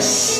Yes.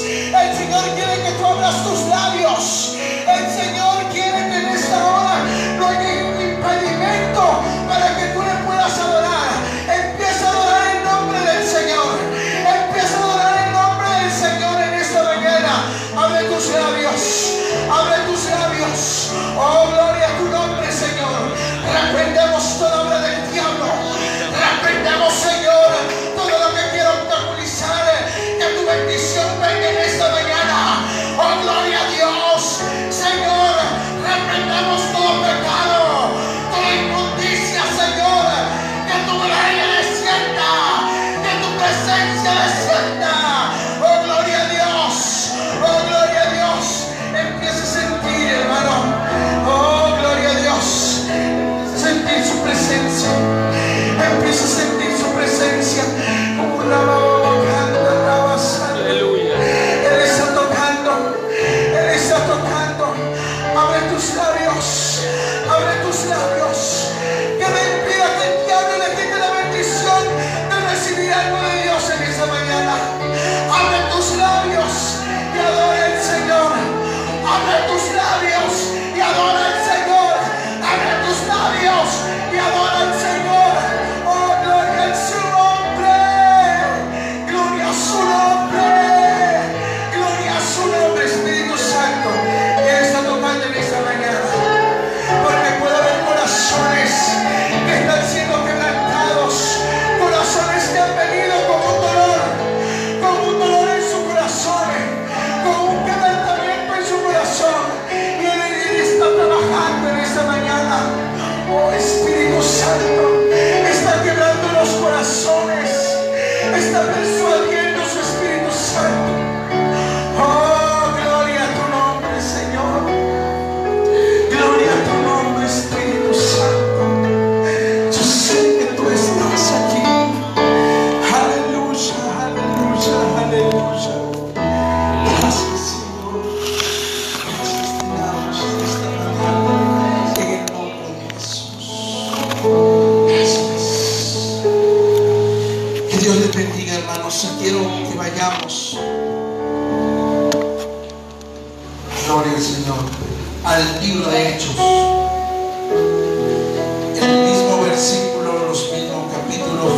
El mismo versículo, los mismos capítulos,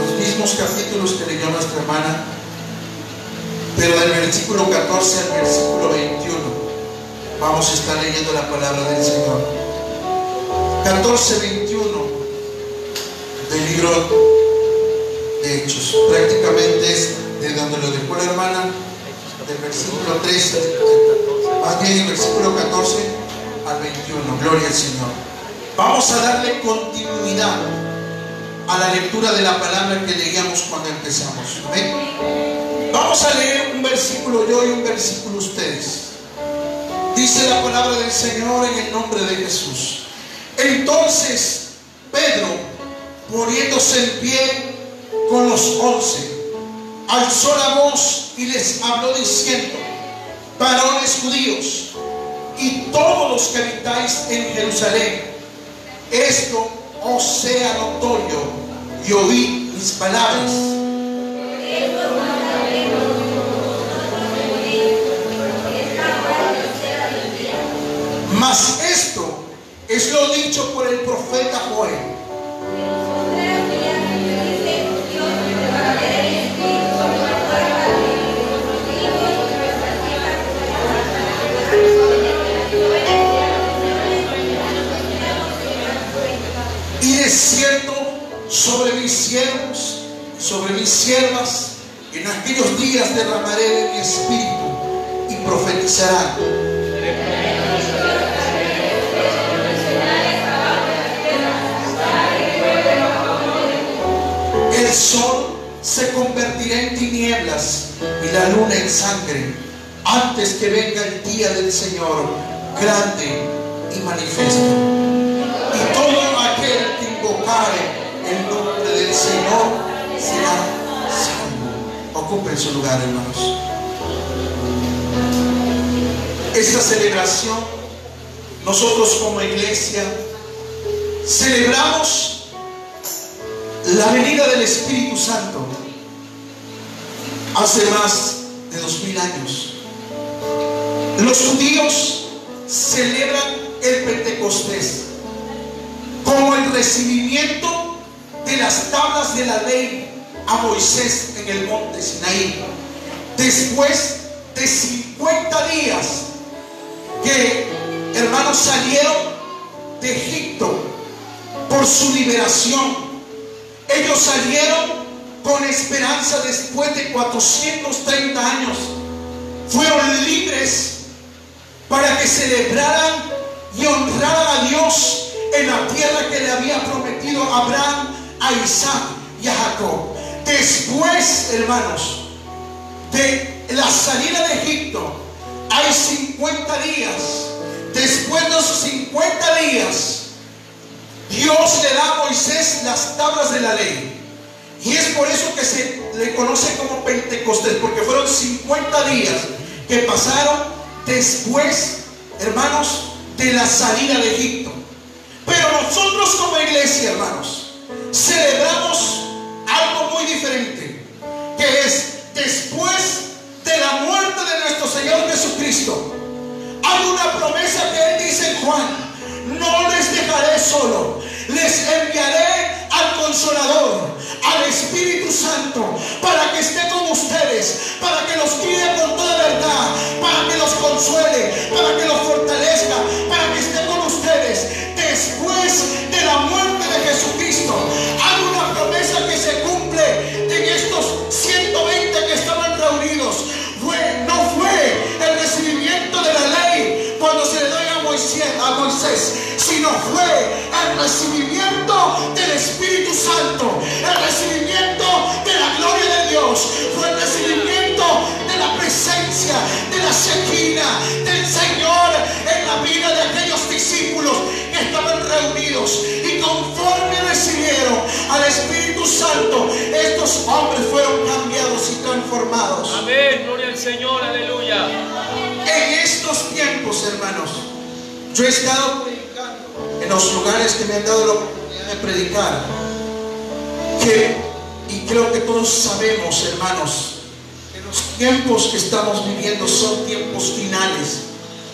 los mismos capítulos que leyó nuestra hermana, pero del versículo 14 al versículo 21 vamos a estar leyendo la palabra del Señor. 14, 21 del libro de Hechos. Prácticamente es de donde lo dejó la hermana, del versículo 13, más el versículo 14 al 21. Gloria al Señor. Vamos a darle continuidad a la lectura de la palabra que leíamos cuando empezamos. Amén. Vamos a leer un versículo yo y un versículo ustedes. Dice la palabra del Señor en el nombre de Jesús. Entonces Pedro, poniéndose en pie con los once, alzó la voz y les habló diciendo, varones judíos y todos los que habitáis en Jerusalén, esto os sea notorio y oíd mis palabras. Mas esto es lo dicho por el profeta Joel. Y de cierto sobre mis siervos, sobre mis siervas, en aquellos días derramaré de mi espíritu y profetizarán. El sol se convertirá en tinieblas y la luna en sangre antes que venga el día del Señor grande y manifiesto. Invocare el nombre del Señor será salvo. Ocupen su lugar, hermanos. Esta celebración, nosotros como iglesia, celebramos la venida del Espíritu Santo. hace más de dos mil años. Los judíos celebran el Pentecostés como el recibimiento de las tablas de la ley a Moisés en el monte Sinaí. Después de 50 días que hermanos salieron de Egipto por su liberación. Ellos salieron con esperanza después de 430 años. Fueron libres para que celebraran y honraran a Dios en la tierra que le había prometido Abraham, a Isaac y a Jacob. Después, hermanos, de la salida de Egipto, hay 50 días. Después de esos 50 días, Dios le da a Moisés las tablas de la ley. Y es por eso que se le conoce como Pentecostés, porque fueron 50 días que pasaron después, hermanos, de la salida de Egipto. Pero nosotros como iglesia, hermanos, celebramos algo muy diferente, que es después de la muerte de nuestro Señor Jesucristo. Hay una promesa que Él dice Juan, no les dejaré solo, les enviaré al consolador, al Espíritu Santo, para que esté con ustedes, para que los guíe con toda verdad, para que los consuele, para que los fortalezca, para que esté con ustedes. Después de la muerte de Jesucristo, hay una promesa que se cumple en estos 120 que estaban reunidos. A Moisés, sino fue el recibimiento del Espíritu Santo, el recibimiento de la gloria de Dios, fue el recibimiento de la presencia, de la sequina del Señor en la vida de aquellos discípulos que estaban reunidos y conforme recibieron al Espíritu Santo, estos hombres fueron cambiados y transformados. Amén, gloria al Señor, aleluya. En estos tiempos, hermanos, yo he estado en los lugares que me han dado la oportunidad de predicar, que, y creo que todos sabemos, hermanos, que los tiempos que estamos viviendo son tiempos finales,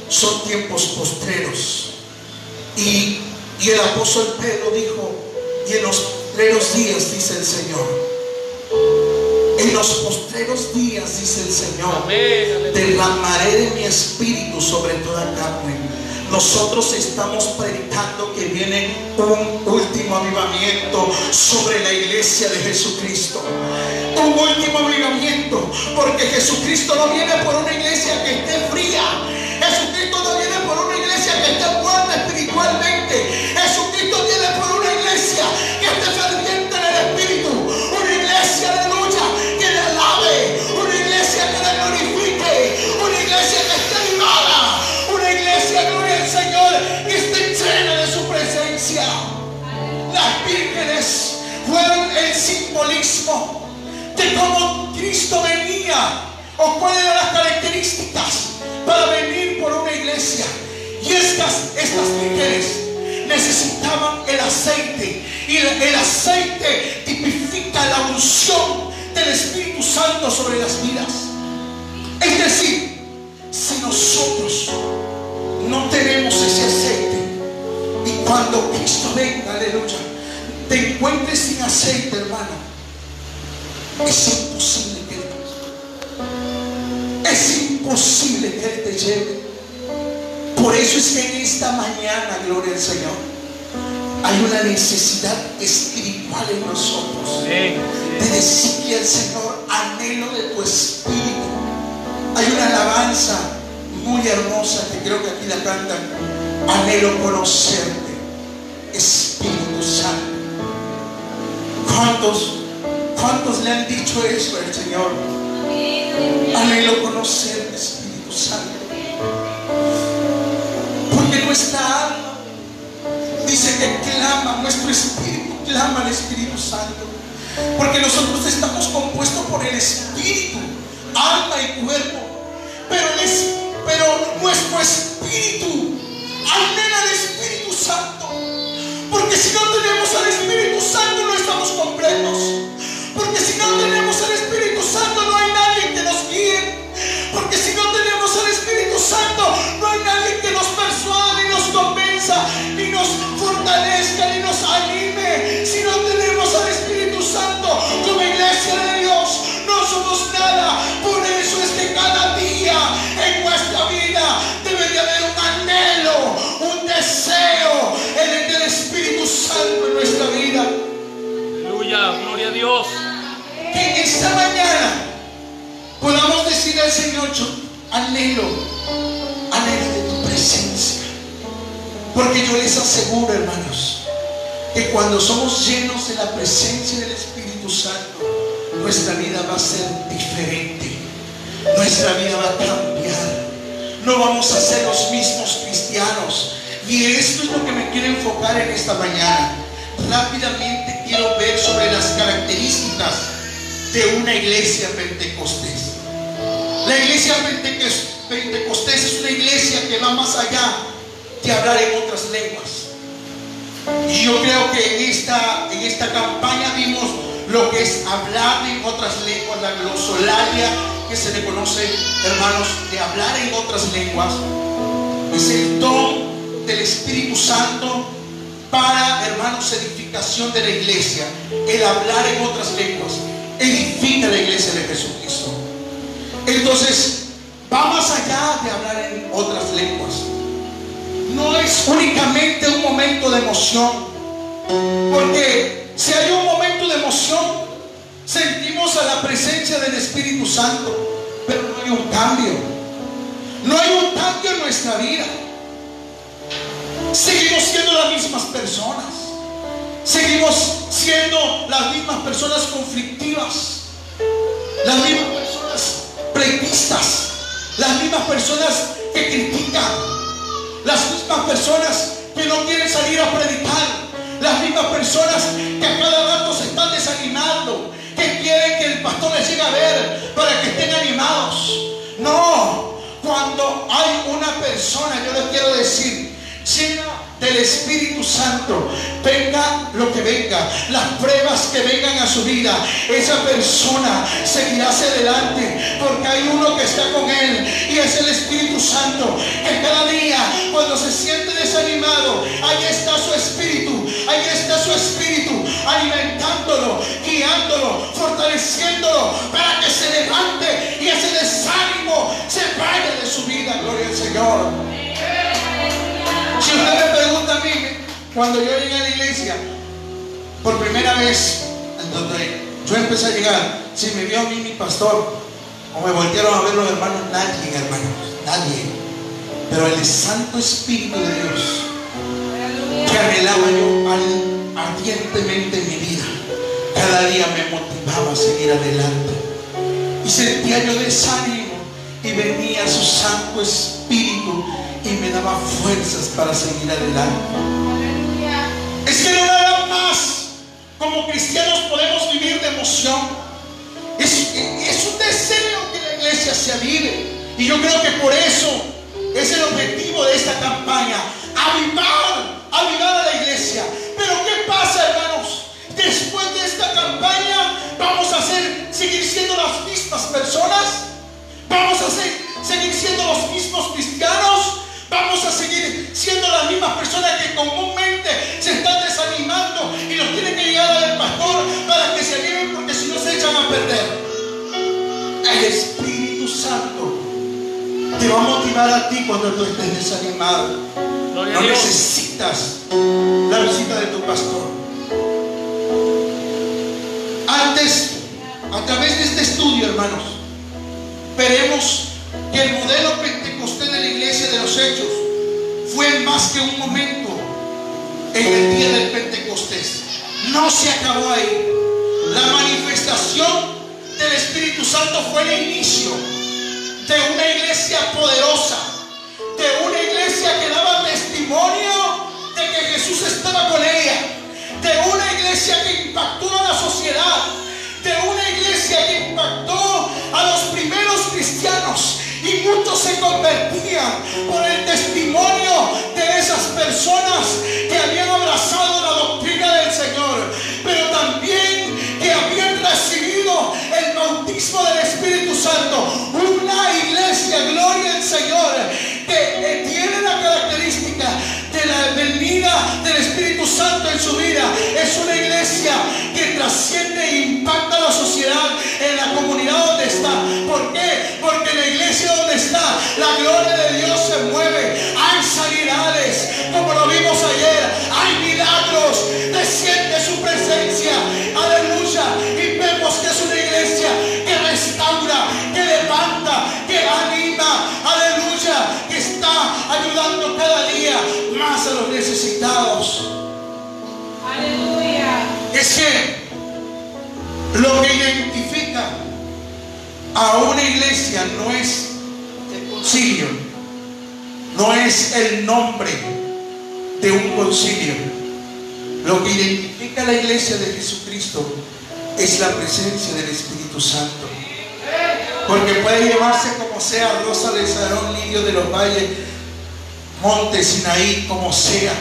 son tiempos postreros. Y, y el apóstol Pedro dijo, y en los postreros días, dice el Señor, en los postreros días, dice el Señor, derramaré de mi espíritu sobre toda carne. Nosotros estamos predicando que viene un último avivamiento sobre la iglesia de Jesucristo. Un último avivamiento, porque Jesucristo no viene por una iglesia que esté fría. Jesucristo no viene por una iglesia que esté simbolismo de cómo Cristo venía o cuáles eran las características para venir por una iglesia. Y estas, estas vírgenes necesitaban el aceite. Y el, el aceite tipifica la unción del Espíritu Santo sobre las vidas. Es decir, si nosotros no tenemos ese aceite y cuando Cristo venga, aleluya, te encuentres sin aceite, hermano, es imposible que Él es imposible que Él te lleve. Por eso es que en esta mañana, gloria al Señor, hay una necesidad espiritual en nosotros de decirle al Señor, anhelo de tu espíritu. Hay una alabanza muy hermosa que creo que aquí la cantan. Anhelo conocerte, Espíritu Santo. ¿Cuántos, cuántos le han dicho eso al Señor? Anhelo conocerte, Espíritu Santo. Porque nuestra alma dice que clama, nuestro espíritu clama al Espíritu Santo. Porque nosotros estamos compuestos por el Espíritu, alma y cuerpo. Pero, pero nuestro espíritu anhela al Espíritu Santo. Porque si no tenemos al Espíritu Santo no estamos completos. Porque si no tenemos al Espíritu Santo, no hay nadie que nos guíe. Porque si no tenemos al Espíritu Santo, no hay nadie que nos persuade, ni nos convenza, ni nos fortalezca, ni nos anime. Si no esta mañana podamos decir al Señor, yo anhelo, anhelo de tu presencia. Porque yo les aseguro, hermanos, que cuando somos llenos de la presencia del Espíritu Santo, nuestra vida va a ser diferente. Nuestra vida va a cambiar. No vamos a ser los mismos cristianos. Y esto es lo que me quiero enfocar en esta mañana. Rápidamente quiero ver sobre las características de una iglesia pentecostés. La iglesia pentecostés es una iglesia que va más allá de hablar en otras lenguas. Y yo creo que en esta, en esta campaña vimos lo que es hablar en otras lenguas, la glosolalia que se le conoce, hermanos, de hablar en otras lenguas. Es el don del Espíritu Santo para, hermanos, edificación de la iglesia. El hablar en otras lenguas edifica la iglesia de Jesucristo. Entonces, va más allá de hablar en otras lenguas. No es únicamente un momento de emoción, porque si hay un momento de emoción, sentimos a la presencia del Espíritu Santo, pero no hay un cambio. No hay un cambio en nuestra vida. Seguimos siendo las mismas personas. Seguimos siendo las mismas personas conflictivas. Las mismas personas pleitistas. Las mismas personas que critican. Las mismas personas que no quieren salir a predicar. Las mismas personas que a cada rato se están desanimando. Que quieren que el pastor les llegue a ver para que estén animados. No. Cuando hay una persona, yo les quiero decir, llena del Espíritu Santo, venga lo que venga, las pruebas que vengan a su vida, esa persona seguirá hacia adelante porque hay uno que está con él y es el Espíritu Santo que cada día cuando se siente desanimado, ahí está su espíritu, ahí está su espíritu alimentándolo, guiándolo, fortaleciéndolo para que se levante y ese desánimo se vaya de su vida, gloria al Señor. Usted me pregunta a mí, cuando yo llegué a la iglesia, por primera vez, donde yo empecé a llegar, si me vio a mí mi pastor, o me voltearon a ver los hermanos, nadie, hermanos, nadie. Pero el Santo Espíritu de Dios, que anhelaba yo ardientemente en mi vida, cada día me motivaba a seguir adelante. Y sentía yo desánimo y venía su Santo Espíritu y me daba fuerzas para seguir adelante. Es que no nada más como cristianos podemos vivir de emoción. Es, es un deseo que la iglesia se avive. Y yo creo que por eso es el objetivo de esta campaña. Avivar, avivar a la iglesia. Pero ¿qué pasa, hermanos? Después de esta campaña, ¿vamos a ser, seguir siendo las mismas personas? ¿Vamos a ser, seguir siendo los mismos cristianos? Vamos a seguir siendo las mismas personas que comúnmente se están desanimando y los tienen que llegar al pastor para que se animen porque si no se echan a perder. El Espíritu Santo te va a motivar a ti cuando tú estés desanimado. No necesitas la visita de tu pastor. Antes, a través de este estudio, hermanos, veremos que el modelo pentecostés de la iglesia de los hechos fue más que un momento en el día del Pentecostés. No se acabó ahí. La manifestación del Espíritu Santo fue el inicio de una iglesia poderosa, de una iglesia que daba testimonio de que Jesús estaba con ella, de una iglesia que impactó a la sociedad, de una iglesia que impactó a los primeros cristianos y muchos se convertían por el testimonio de esas personas que habían abrazado la doctrina del Señor, pero también que habían recibido el bautismo del Espíritu Santo. Una iglesia, gloria al Señor, que tiene la característica de la venida del Espíritu Santo en su vida. Es una iglesia que trasciende e impacta la sociedad en la comunidad donde está porque en la iglesia donde está, la gloria de Dios se mueve. Hay sanidades, como lo vimos ayer. Hay milagros. Desciende su presencia. Aleluya. Y vemos que es una iglesia que restaura, que levanta, que anima. Aleluya. Que está ayudando cada día más a los necesitados. Aleluya. Es que lo que una iglesia no es el concilio, no es el nombre de un concilio. Lo que identifica a la iglesia de Jesucristo es la presencia del Espíritu Santo. Porque puede llevarse como sea Rosa de Sarón, Lirio de los Valles, Monte Sinaí, como sea.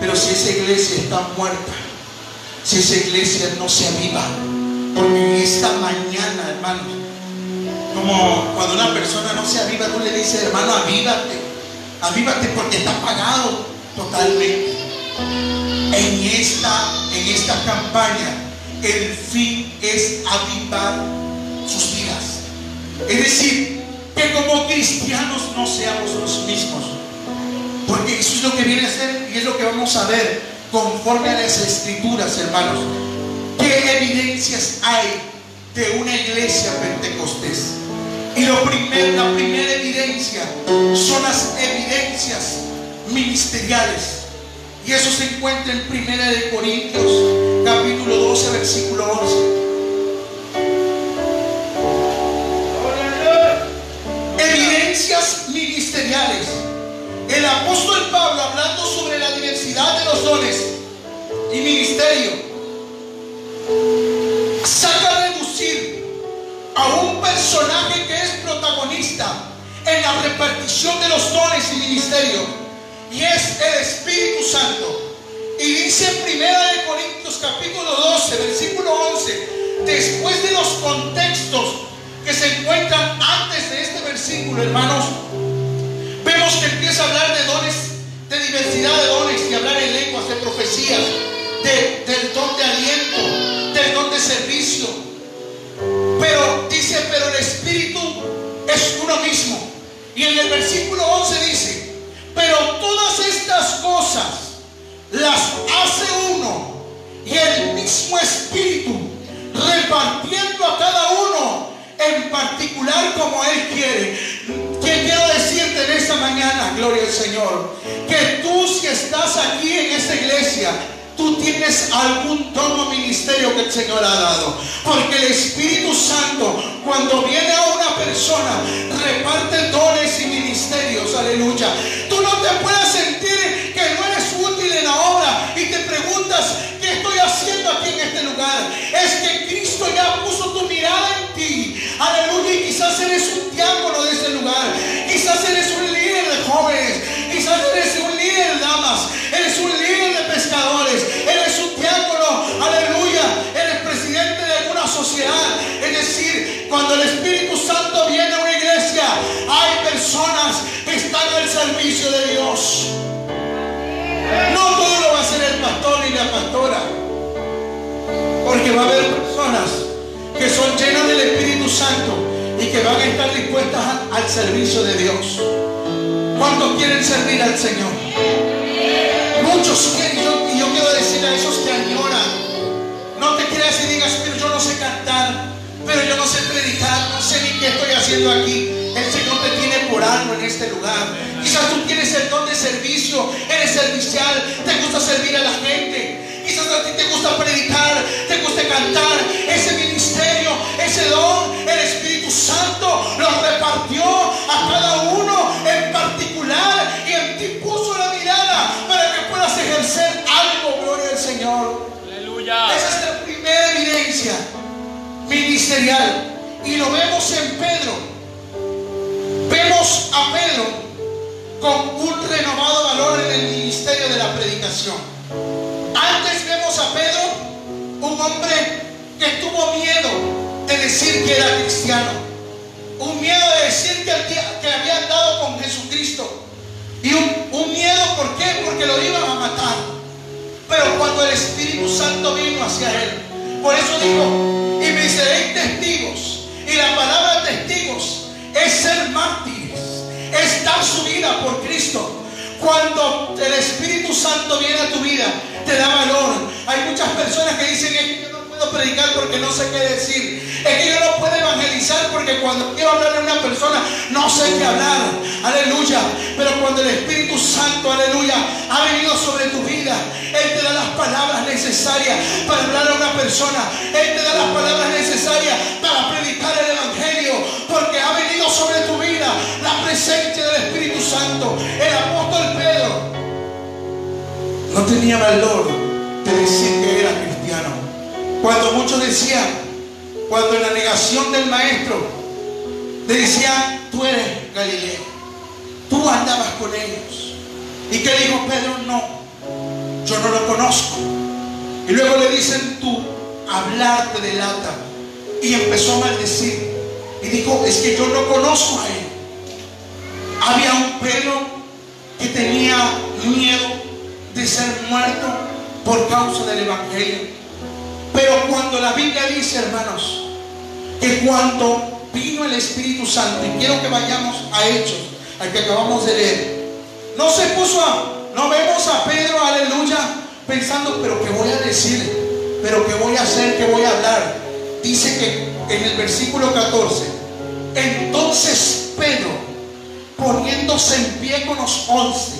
Pero si esa iglesia está muerta, si esa iglesia no se aviva, porque en esta mañana, hermano, como cuando una persona no se aviva, tú le dices, hermano, avívate, avívate porque está apagado totalmente. En esta, en esta campaña, el fin es avivar sus vidas. Es decir, que como cristianos no seamos los mismos. Porque eso es lo que viene a ser y es lo que vamos a ver conforme a las escrituras, hermanos. ¿Qué evidencias hay de una iglesia pentecostés? Y lo primer, la primera evidencia son las evidencias ministeriales. Y eso se encuentra en Primera de Corintios, capítulo 12, versículo 11. Evidencias ministeriales. El apóstol Pablo, hablando sobre la diversidad de los dones y ministerio, saca a un personaje que es protagonista en la repartición de los dones y ministerio, y es el Espíritu Santo. Y dice en Primera de Corintios capítulo 12, versículo 11, después de los contextos que se encuentran antes de este versículo, hermanos, vemos que empieza a hablar de dones, de diversidad de dones y hablar en lenguas, de profecías, de- del don de aliento, del don de servicio. Pero dice, pero el Espíritu es uno mismo. Y en el versículo 11 dice, pero todas estas cosas las hace uno y el mismo Espíritu repartiendo a cada uno en particular como Él quiere. ¿Qué quiero decirte en esta mañana, gloria al Señor? Que tú si estás aquí en esta iglesia, tú tienes algún don o ministerio que el Señor ha dado. Porque el Espíritu Santo, cuando viene a una persona, reparte dones y ministerios. Aleluya. Tú no te puedes sentir que no eres útil en la obra y te preguntas, ¿qué estoy haciendo aquí en este lugar? Es que Cristo ya puso tu mirada en ti. Aleluya. Y quizás eres un servicio de Dios. No todo lo va a hacer el pastor ni la pastora. Porque va a haber personas que son llenas del Espíritu Santo y que van a estar dispuestas al servicio de Dios. ¿Cuántos quieren servir al Señor? Muchos quieren, y yo, y quiero decir a esos que añoran, no te creas y digas, pero yo no sé cantar, pero yo no sé predicar, no sé ni qué estoy haciendo aquí. El Señor algo en este lugar. Quizás tú tienes el don de servicio, eres servicial, te gusta servir a la gente. Quizás a ti te gusta predicar, te gusta cantar. Ese ministerio, ese don, el Espíritu Santo lo repartió a cada uno en particular y en ti puso la mirada para que puedas ejercer algo, gloria al Señor. Aleluya. Esa es la primera evidencia ministerial. Y lo vemos en Pedro. Vemos a Pedro con un renovado valor en el ministerio de la predicación. Antes vemos a Pedro, un hombre que tuvo miedo de decir que era cristiano. Un miedo de decir que, había- andado con Jesucristo. Y un, un miedo, ¿por qué? Porque lo iban a matar. Pero cuando el Espíritu Santo vino hacia él, por eso dijo, y me seréis testigos. Y la palabra testigos es ser mártires, es dar su vida por Cristo. Cuando el Espíritu Santo viene a tu vida, te da valor. Hay muchas personas que dicen, es que yo no puedo predicar porque no sé qué decir. Es que yo no puedo evangelizar porque cuando quiero hablar a una persona no sé qué hablar. Aleluya. Pero cuando el Espíritu Santo, aleluya, ha venido sobre tu vida, Él te da las palabras necesarias para hablar a una persona. Él te da las palabras necesarias para predicar el Evangelio sobre tu vida la presencia del Espíritu Santo. El apóstol Pedro no tenía valor de decir que era cristiano. Cuando muchos decían, cuando en la negación del maestro, le decían, tú eres Galileo, tú andabas con ellos. ¿Y qué dijo Pedro? No, yo no lo conozco. Y luego le dicen, tú, hablarte de lata. Y empezó a maldecir. Y dijo, es que yo no conozco a él. Había un Pedro que tenía miedo de ser muerto por causa del Evangelio. Pero cuando la Biblia dice, hermanos, que cuando vino el Espíritu Santo, y quiero que vayamos a Hechos, al que acabamos de leer, no se puso a, no vemos a Pedro, aleluya, pensando, pero ¿qué voy a decir? ¿Pero qué voy a hacer? ¿Qué voy a hablar? Dice que en el versículo 14, entonces Pedro, poniéndose en pie con los once,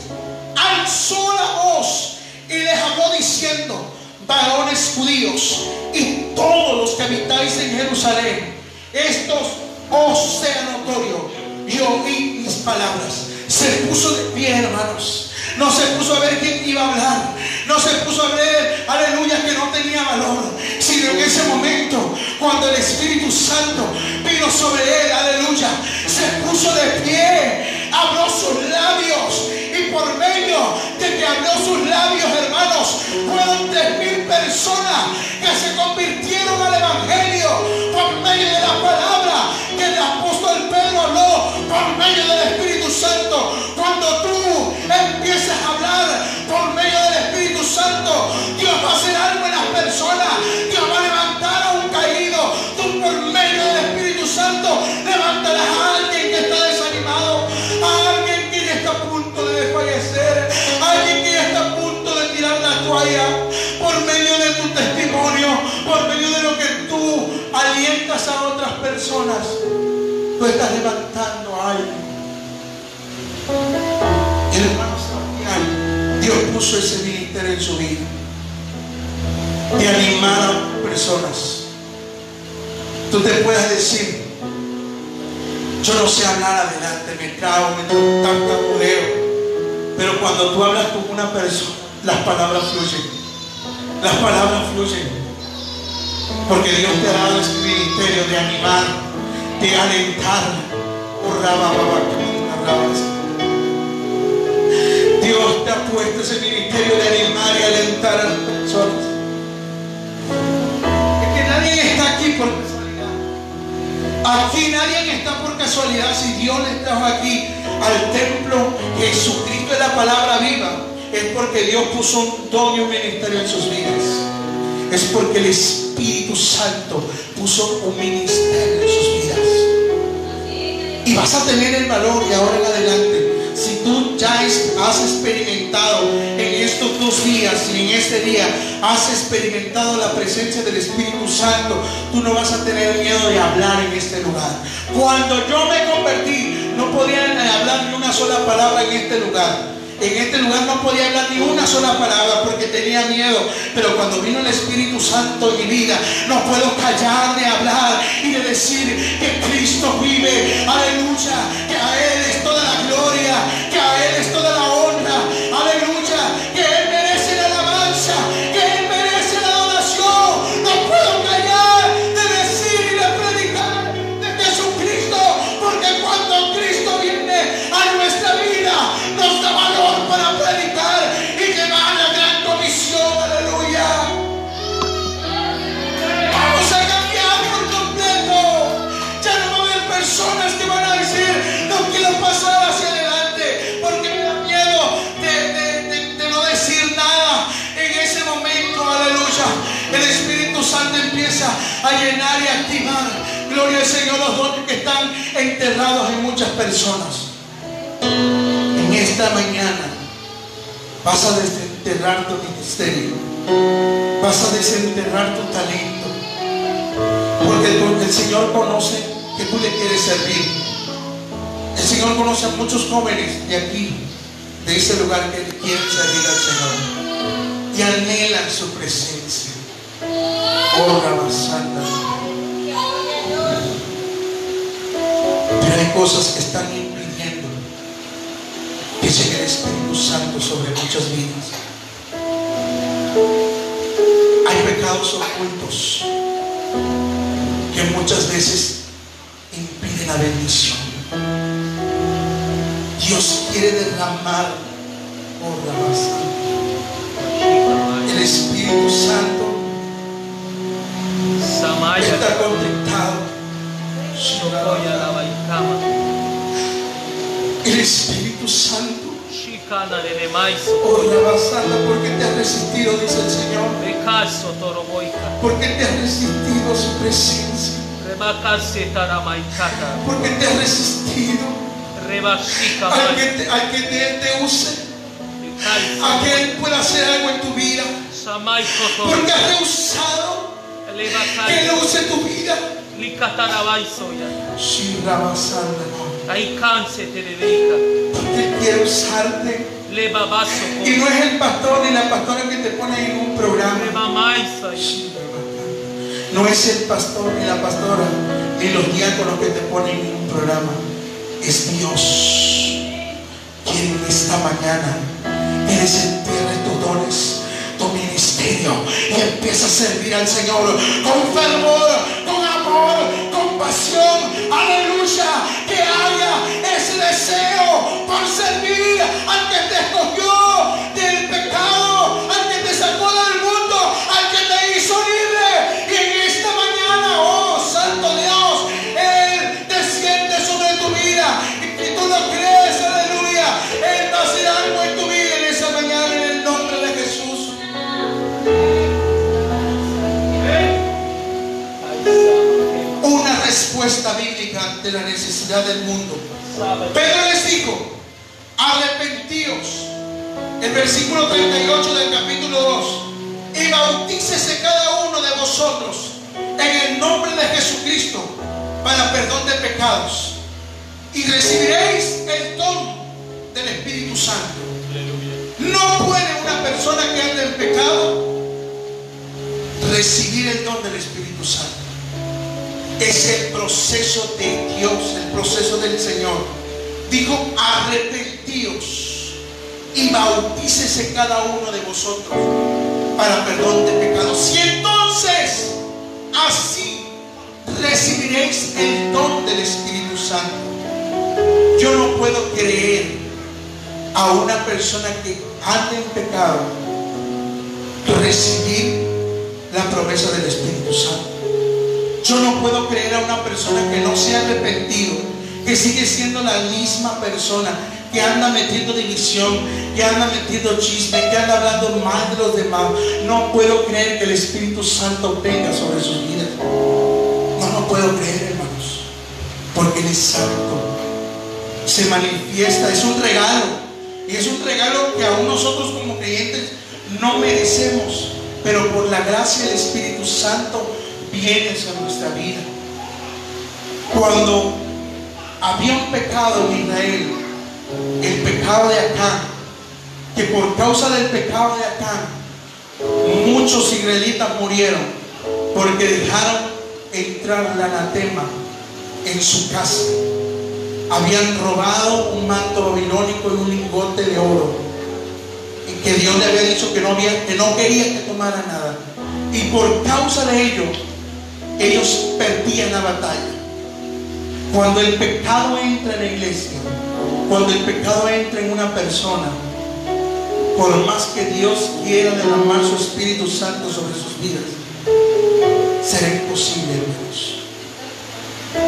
alzó la voz y les habló diciendo, varones judíos y todos los que habitáis en Jerusalén, estos os sea notorio y oí mis palabras. Se puso de pie, hermanos. No se puso a ver quién iba a hablar. No se puso a ver, aleluya, que no tenía valor. Sino en ese momento, cuando el Espíritu Santo vino sobre él, aleluya, se puso de pie, abrió sus labios. Y por medio de que abrió sus labios, hermanos, fueron tres mil personas que se convirtieron al Evangelio por medio de la palabra que el apóstol Pedro habló, por medio del Espíritu Santo. Alientas a otras personas, tú estás levantando a alguien. El hermano Sebastián, Dios puso ese ministerio en su vida. De animar a personas. Tú te puedes decir, yo no sé hablar adelante, me trago, me tartamudeo. Pero cuando tú hablas con una persona, las palabras fluyen. Las palabras fluyen. Porque Dios te ha dado ese ministerio de animar, de alentar. Dios te ha puesto ese ministerio de animar y alentar a las personas. Es que nadie está aquí por casualidad. Aquí nadie está por casualidad. Si Dios le trajo aquí al templo Jesucristo es la palabra viva, es porque Dios puso un don y un ministerio en sus vidas. Es porque el Espíritu Santo puso un ministerio en sus vidas. Y vas a tener el valor de ahora en adelante si tú ya has experimentado en estos dos días y en este día has experimentado la presencia del Espíritu Santo, tú no vas a tener miedo de hablar en este lugar. Cuando yo me convertí, no podía hablar ni una sola palabra en este lugar. En este lugar no podía hablar ni una sola palabra porque tenía miedo. Pero cuando vino el Espíritu Santo en mi vida, no puedo callar de hablar y de decir que Cristo vive. Aleluya. Que a Él es toda la gloria. Que a Él es toda la honra. A llenar y activar. Gloria al Señor, los dones que están enterrados en muchas personas. En esta mañana vas a desenterrar tu ministerio. Vas a desenterrar tu talento. Porque tú- el Señor conoce que tú le quieres servir. El Señor conoce a muchos jóvenes de aquí, de ese lugar que le quieren servir al Señor. Y anhelan su presencia. Oh, Rabasanta. Pero hay cosas que están impidiendo que llegue el Espíritu Santo sobre muchas vidas. pecados ocultos que muchas veces impiden la bendición. Dios quiere derramar por la masa. El Espíritu Santo está conectado. El Espíritu Santo Shikana de Maiso por la basanda porque te has resistido, dice el Señor. Porque te has resistido a su presencia. Porque te has resistido Rebashika a que, te, a que te, te use. A que Él pueda hacer algo en tu vida. Porque has rehusado que Él use tu vida. Terebeika Porque Él quiere usarte. Y no es el pastor ni la pastora que te pone en un programa. No es el pastor ni la pastora ni los diáconos que te ponen en un programa. Es Dios quien en esta mañana Él entierre tus dones, tu y empieza a servir al Señor con fervor, con amor, con pasión. Aleluya. Que haya ese deseo por servir al que te escogió respuesta bíblica ante la necesidad del mundo. Pedro les dijo, arrepentíos. El versículo 38 del capítulo 2. Y bautícese cada uno de vosotros en el nombre de Jesucristo para perdón de pecados. Y recibiréis el don del Espíritu Santo. No puede una persona que anda en pecado recibir el don del Espíritu Santo. Es el proceso de Dios, el proceso del Señor. Dijo, arrepentíos y bautícese cada uno de vosotros para perdón de pecados. Y entonces, así recibiréis el don del Espíritu Santo. Yo no puedo creer a una persona que anda en pecado recibir la promesa del Espíritu Santo. Yo no puedo creer a una persona que no se ha arrepentido, que sigue siendo la misma persona, que anda metiendo división, que anda metiendo chisme, que anda hablando mal de los demás. No puedo creer que el Espíritu Santo venga sobre sus vidas. No lo puedo creer, hermanos, porque Él es santo. Se manifiesta, es un regalo. Y es un regalo que aún nosotros como creyentes no merecemos, pero por la gracia del Espíritu Santo viene a nuestra vida. Cuando había un pecado en Israel, el pecado de Acán, que por causa del pecado de Acán, muchos israelitas murieron porque dejaron entrar la anatema en su casa. Habían robado un manto babilónico y un lingote de oro. Y que Dios le había dicho que no, que no quería que tomara nada. Y por causa de ello, ellos perdían la batalla. Cuando el pecado entra en la iglesia, cuando el pecado entra en una persona, por más que Dios quiera derramar su Espíritu Santo sobre sus vidas, será imposible, hermanos.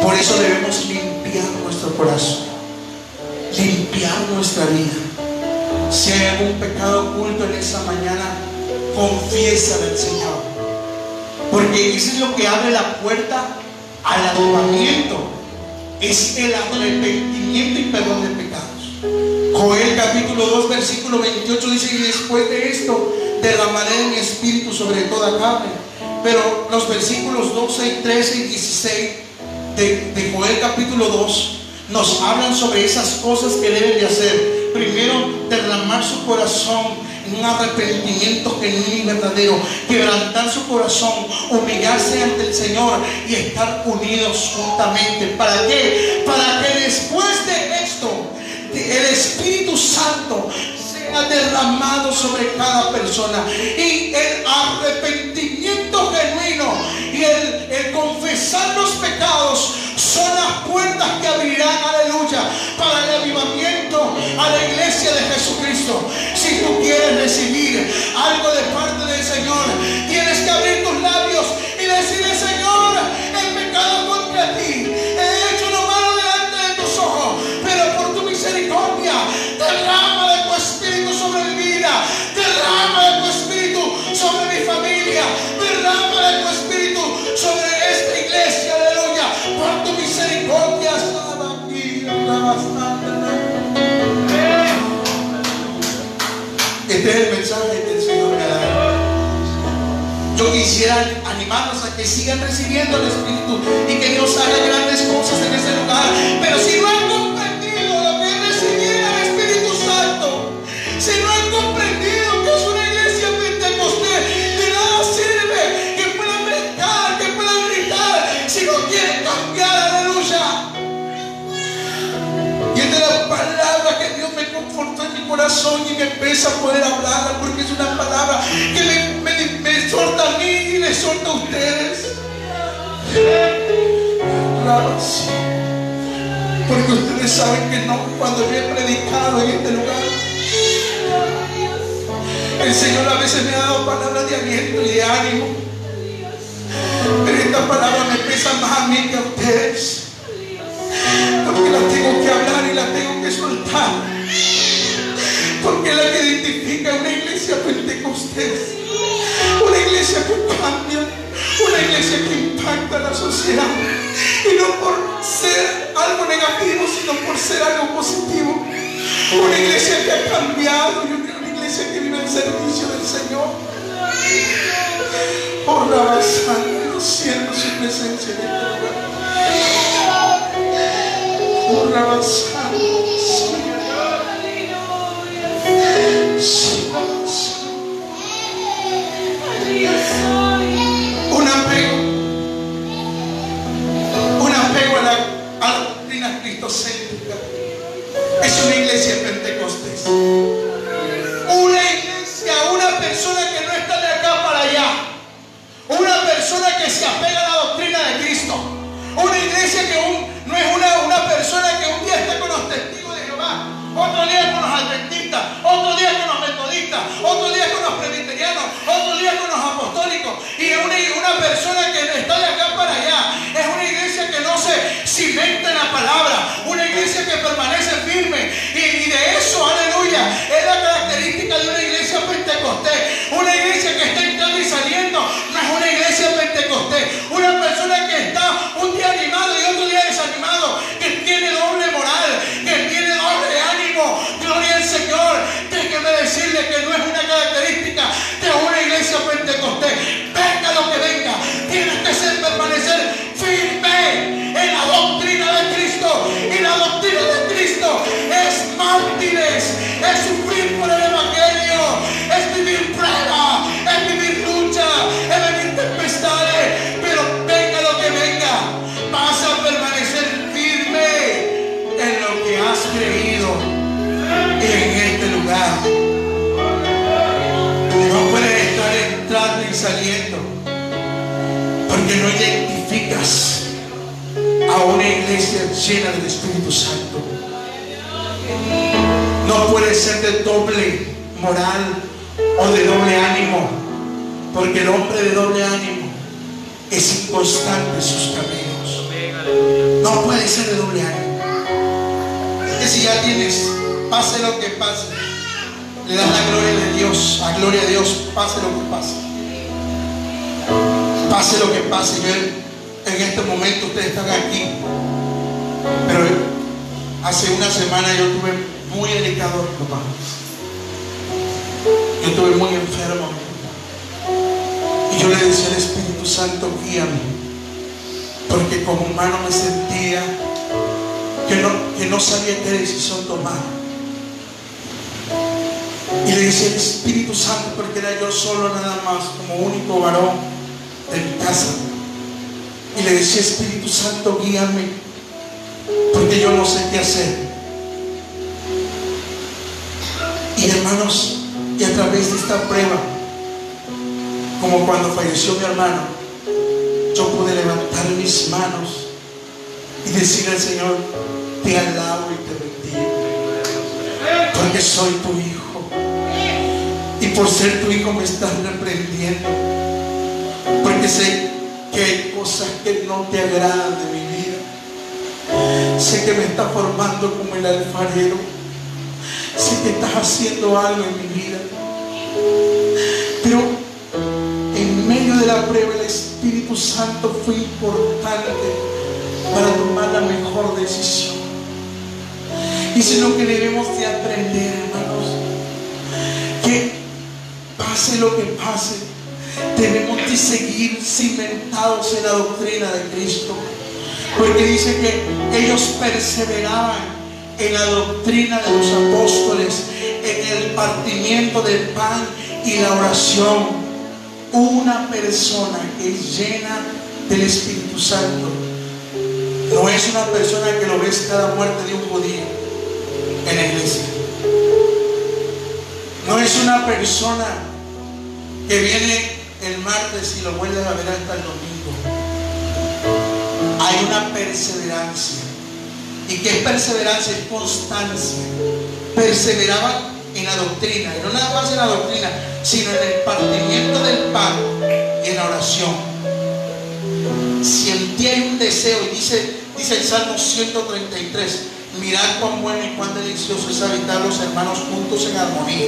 Por eso debemos limpiar nuestro corazón, limpiar nuestra vida. Si hay algún pecado oculto en esa mañana, confiesa al Señor. Porque eso es lo que abre la puerta al avivamiento. Es el arrepentimiento y perdón de pecados. Joel capítulo 2 versículo 28 dice, y después de esto derramaré mi espíritu sobre toda carne. Pero los versículos 12 y 13 y 16 de, de Joel capítulo 2 nos hablan sobre esas cosas que deben de hacer. Primero, derramar su corazón un arrepentimiento genuino y verdadero, quebrantar su corazón, humillarse ante el Señor y estar unidos juntamente. ¿Para qué? Para que después de esto, el Espíritu Santo sea derramado sobre cada persona. Y el arrepentimiento genuino y el, el confesar los pecados son las puertas que abrirán, aleluya, para el avivamiento a la iglesia de Jesucristo. Si tú quieres recibir algo de parte del Señor, tienes que abrir tus labios y decirle, Señor, he pecado contra ti, he hecho lo malo delante de tus ojos, pero por tu misericordia, derrama de tu espíritu sobre mi vida, derrama de tu espíritu sobre mi familia, derrama de tu espíritu sobre esta iglesia, aleluya, por tu misericordia. Sada aquí, Este es el mensaje que el Señor me da. Yo quisiera animarlos a que sigan recibiendo el Espíritu y que Dios haga grandes cosas en ese lugar. Pero si no corazón y me empieza a poder hablar, porque es una palabra que me, me, a mí y le exhorta a ustedes. Porque ustedes saben que no, cuando yo he predicado en este lugar, el Señor a veces me ha dado palabras de aliento y de ánimo. Pero esta palabra me pesa más a mí que a ustedes. Porque la tengo que hablar y la tengo que soltar. Porque la que identifica una iglesia pentecostés. Una iglesia que cambia. Una iglesia que impacta la sociedad. Y no por ser algo negativo, sino por ser algo positivo. Una iglesia que ha cambiado y una iglesia que vive al servicio del Señor. Por la yo siento su presencia en este lugar. Por la un apego, un apego a la, doctrina cristocéntrica. Es una iglesia pentecostés. Una iglesia, una persona que no está de acá para allá. Una persona que se apega a la doctrina de Cristo. Una iglesia que no es una, una persona que un día está con los testigos de Jehová, otro día con los adventistas, otro día con los metodistas, otro día con los presbiterianos, otro día con los apostólicos. Y una, una persona que está de acá para allá. Es una iglesia que no se cimenta en la palabra, una iglesia que permanece firme. Y, y de eso, aleluya, es la característica de una iglesia pentecostés. Una iglesia que está entrando y saliendo, no es una iglesia pentecostés. Una persona que está un día animado es sufrir por el Evangelio, es vivir prueba, es vivir lucha, es vivir tempestades. Pero venga lo que venga, vas a permanecer firme en lo que has creído en este lugar. No puedes estar entrando y saliendo porque no identificas a una iglesia llena del Espíritu Santo. Puede ser de doble moral o de doble ánimo, porque el hombre de doble ánimo es inconstante en sus caminos. No puede ser de doble ánimo. Es que si ya tienes, pase lo que pase, le das la gloria de Dios, a gloria a Dios, pase lo que pase. Pase lo que pase. Yo en, este momento ustedes están aquí. Pero hace una semana yo estuve muy delicado, papá. Yo estuve muy enfermo. Y yo le decía al Espíritu Santo, guíame porque como humano me sentía que no, que no sabía qué decisión tomar. Y le decía al Espíritu Santo, porque era yo solo nada más, como único varón de mi casa. Y le decía, Espíritu Santo, guíame, porque yo no sé qué hacer. Y hermanos, y a través de esta prueba, como cuando falleció mi hermano, yo pude levantar mis manos y decirle al Señor, te alabo y te bendigo, porque soy tu hijo. Y por ser tu hijo me estás reprendiendo, porque sé que hay cosas que no te agradan de mi vida. Sé que me está formando como el alfarero. Sé que estás haciendo algo en mi vida. Pero en medio de la prueba el Espíritu Santo fue importante para tomar la mejor decisión. Y eso es lo que debemos de aprender, hermanos. Que pase lo que pase, debemos de seguir cimentados en la doctrina de Cristo. Porque dice que ellos perseveraban en la doctrina de los apóstoles, en el partimiento del pan y la oración. Una persona que es llena del Espíritu Santo no es una persona que lo ves cada muerte de un judío en la iglesia. No es una persona que viene el martes y lo vuelve a ver hasta el domingo. Hay una perseverancia. ¿Y qué es perseverancia? Es constancia. Perseveraban en la doctrina, y no nada más en la doctrina, sino en el partimiento del pan y en la oración. Si en ti hay un deseo, y dice, dice el Salmo 133, mirad cuán bueno y cuán delicioso es habitar los hermanos juntos en armonía.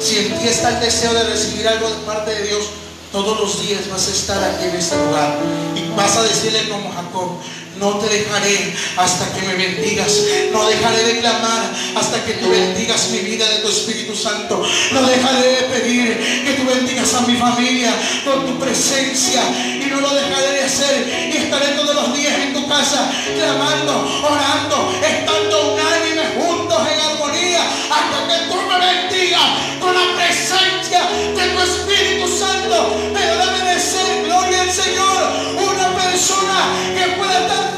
Si en ti está el deseo de recibir algo de parte de Dios, todos los días vas a estar aquí en este lugar y vas a decirle como Jacob, no te dejaré hasta que me bendigas. No dejaré de clamar hasta que tú bendigas mi vida de tu Espíritu Santo. No dejaré de pedir que tú bendigas a mi familia con tu presencia. Y no lo dejaré de hacer. Y estaré todos los días en tu casa clamando, orando, estando unánime juntos en armonía hasta que tú me bendigas con la presencia de tu Espíritu Santo. Pero debe de ser, gloria al Señor, una persona que pueda estar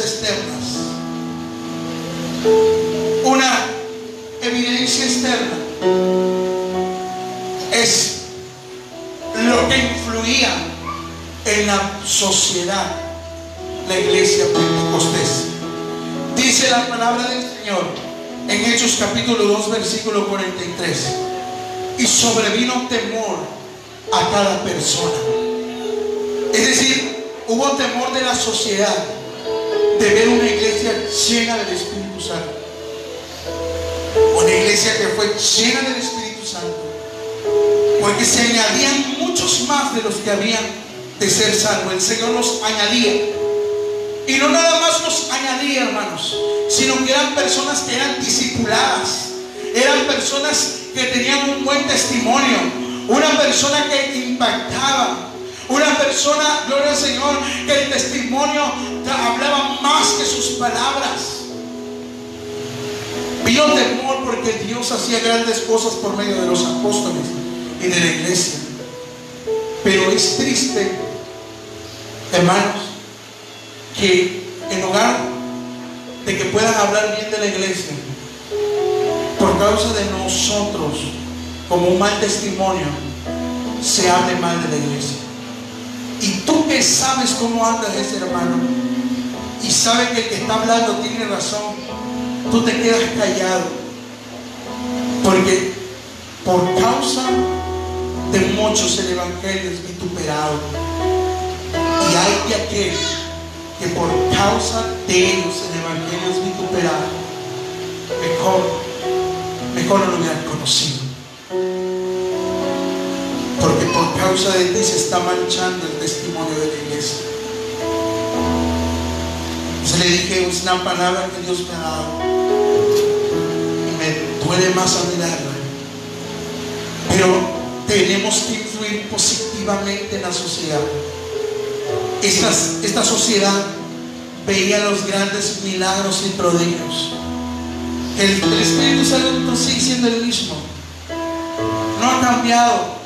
externas. Una evidencia externa es lo que influía en la sociedad, la iglesia pentecostés. Dice la palabra del Señor en Hechos capítulo 2, versículo 43. Y sobrevino temor a cada persona. Es decir, hubo temor de la sociedad de ver una iglesia llena del Espíritu Santo. Una iglesia que fue llena del Espíritu Santo. Porque se añadían muchos más de los que habían de ser salvos. El Señor los añadía. Y no nada más los añadía, hermanos, sino que eran personas que eran discipuladas. Eran personas que tenían un buen testimonio. Una persona que impactaba. Una persona, gloria al Señor, que el testimonio hablaba más que sus palabras. Vio temor porque Dios hacía grandes cosas por medio de los apóstoles y de la iglesia. Pero es triste, hermanos, que en lugar de que puedan hablar bien de la iglesia, por causa de nosotros, como un mal testimonio, se hable mal de la iglesia. Y tú que sabes cómo anda ese hermano, y sabe que el que está hablando tiene razón, tú te quedas callado. Porque por causa de muchos el Evangelio es vituperado. Y hay de aquel que por causa de ellos el Evangelio es vituperado. Mejor, mejor no lo hubieran conocido. Causa de ti se está manchando el testimonio de la iglesia. Se le dije, es una palabra que Dios me ha dado. Y me duele más a mirarla. Pero tenemos que influir positivamente en la sociedad. Estas, esta sociedad veía los grandes milagros y prodigios. El Espíritu Santo sigue siendo el mismo. No ha cambiado.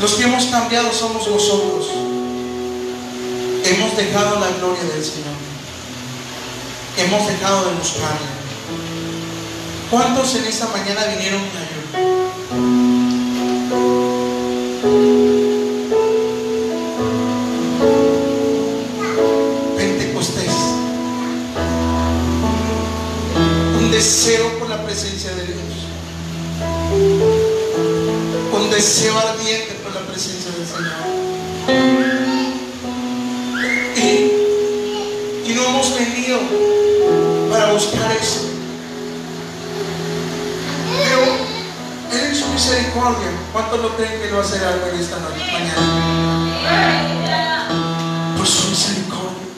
Los que hemos cambiado somos nosotros. Hemos dejado la gloria del Señor. Hemos dejado de buscarle. ¿Cuántos en esta mañana vinieron a? Pentecostés. Un deseo por la presencia de Dios. Un deseo ardiente Y, no hemos venido para buscar eso. Pero Él en su misericordia, ¿cuántos lo creen que lo hacer algo en esta noche, mañana? Por su misericordia,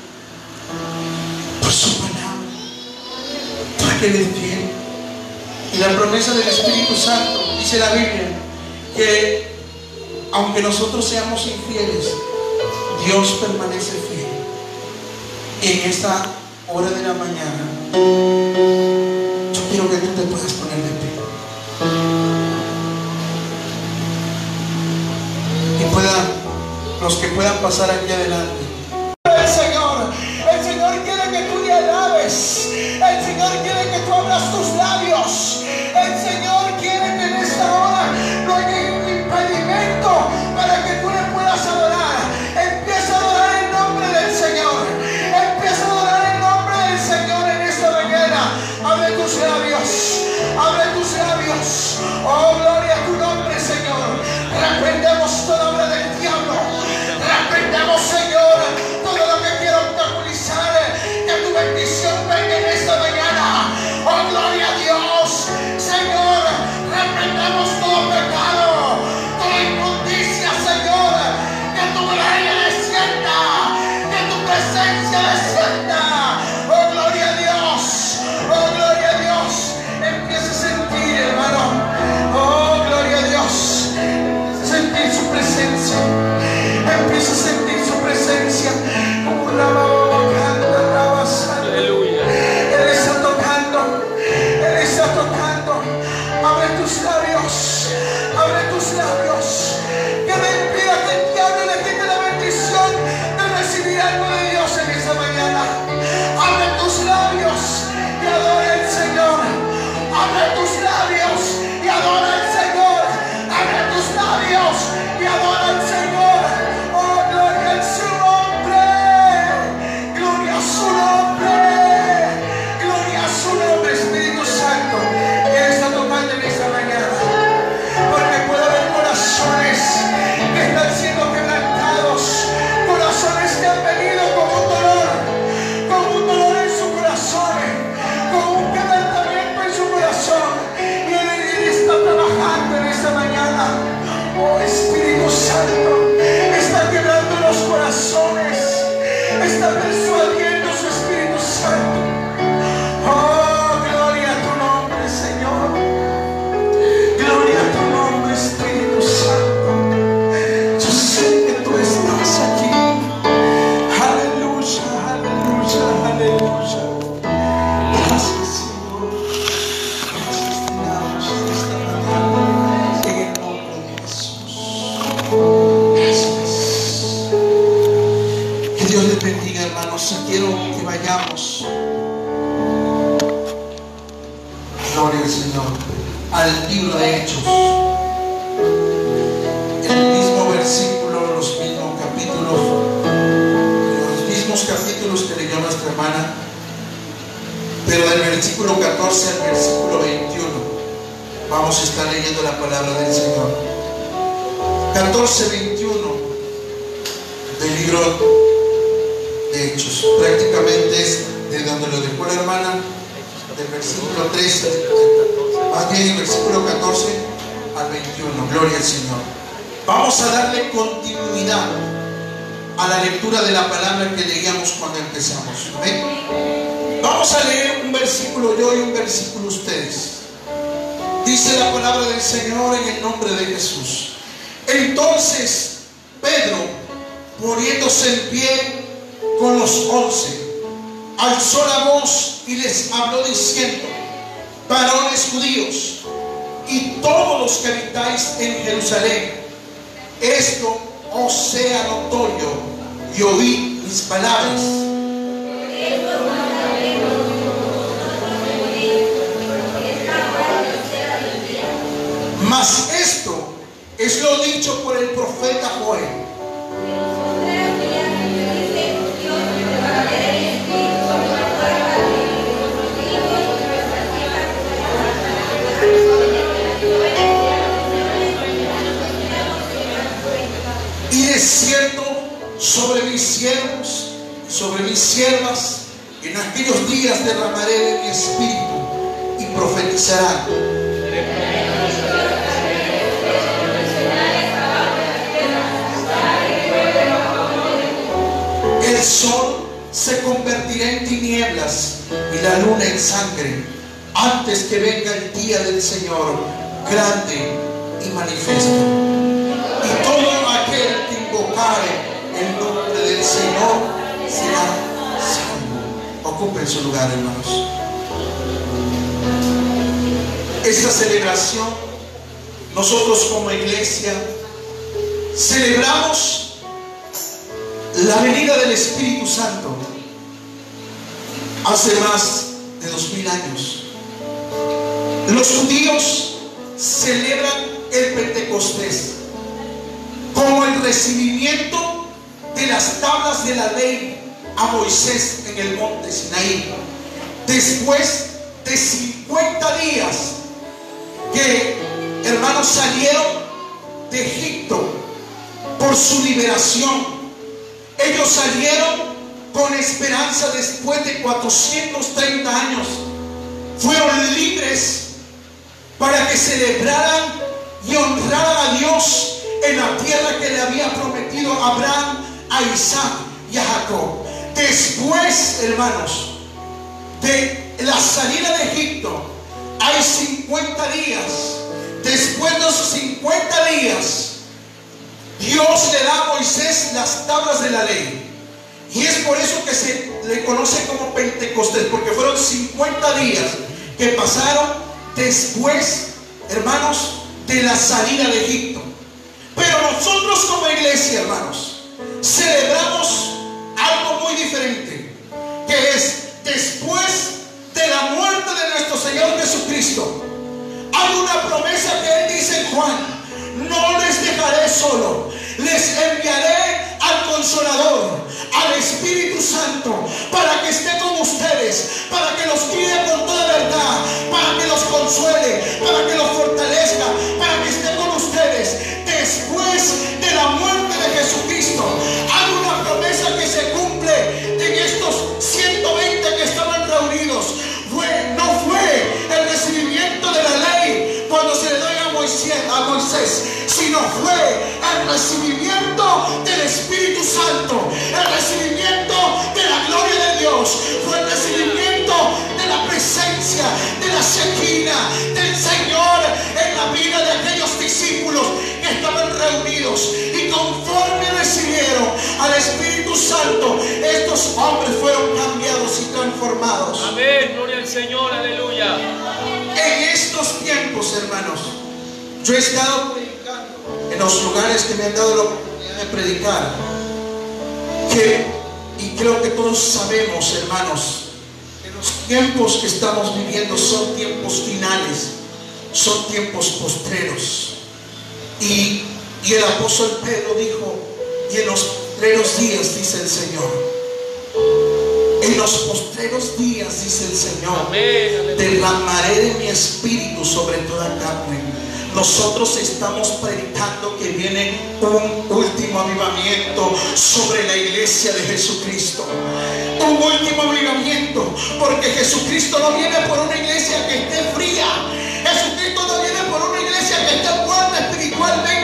por su palabra, para que le fiel. Y la promesa del Espíritu Santo, dice la Biblia, que aunque nosotros seamos infieles, Dios permanece fiel. Y en esta hora de la mañana, yo quiero que tú te puedas poner de pie. Y puedan, los que puedan pasar aquí adelante. Vamos estar leyendo la palabra del Señor. 14, 21 del libro de Hechos. Prácticamente es de donde lo dejó la hermana, del versículo 13, más bien el versículo 14 al 21. Gloria al Señor. Vamos a darle continuidad a la lectura de la palabra que leíamos cuando empezamos. Vamos a leer un versículo yo y un versículo ustedes. Dice la palabra del Señor en el nombre de Jesús. Entonces Pedro, poniéndose en pie con los once, alzó la voz y les habló diciendo, varones judíos y todos los que habitáis en Jerusalén, esto os sea notorio y oíd mis palabras. Es lo dicho por el profeta Joel. Y de cierto sobre mis siervos, sobre mis siervas, en aquellos días derramaré de mi espíritu y profetizarán. El sol se convertirá en tinieblas y la luna en sangre antes que venga el día del Señor grande y manifiesto. Y todo aquel que invocare el nombre del Señor será salvo. Ocupen su lugar, hermanos. Esta celebración, nosotros como iglesia, celebramos la venida del Espíritu Santo hace más de dos mil años. Los judíos celebran el Pentecostés como el recibimiento de las tablas de la ley a Moisés en el monte Sinaí. Después de 50 días que hermanos salieron de Egipto por su liberación ellos salieron con esperanza después de 430 años. Fueron libres para que celebraran y honraran a Dios en la tierra que le había prometido a Abraham, a Isaac y a Jacob. Después, hermanos, de la salida de Egipto, hay 50 días. Después de esos 50 días, Dios le da a Moisés las tablas de la ley. Y es por eso que se le conoce como Pentecostés, porque fueron 50 días que pasaron después, hermanos, de la salida de Egipto. Pero nosotros como iglesia, hermanos, celebramos algo muy diferente, que es después de la muerte de nuestro Señor Jesucristo. Hay una promesa que Él dice en Juan, no les dejaré solo, les enviaré al consolador, al Espíritu Santo, para que esté con ustedes, para que los guíe con toda verdad, para que los consuele, para que los fortalezca, sino fue el recibimiento del Espíritu Santo, el recibimiento de la gloria de Dios, fue el recibimiento de la presencia, de la sequina del Señor en la vida de aquellos discípulos que estaban reunidos y conforme recibieron al Espíritu Santo, estos hombres fueron cambiados y transformados. Amén, gloria al Señor, aleluya. En estos tiempos, hermanos, yo he estado en los lugares que me han dado la oportunidad de predicar, que, y creo que todos sabemos, hermanos, que los tiempos que estamos viviendo son tiempos finales, son tiempos postreros. Y, y el apóstol Pedro dijo, y en los postreros días, dice el Señor, en los postreros días, dice el Señor, Amén, derramaré de mi espíritu sobre toda carne. Nosotros estamos predicando que viene un último avivamiento sobre la iglesia de Jesucristo. Un último avivamiento, porque Jesucristo no viene por una iglesia que esté fría. Jesucristo no viene por una iglesia que esté muerta espiritualmente.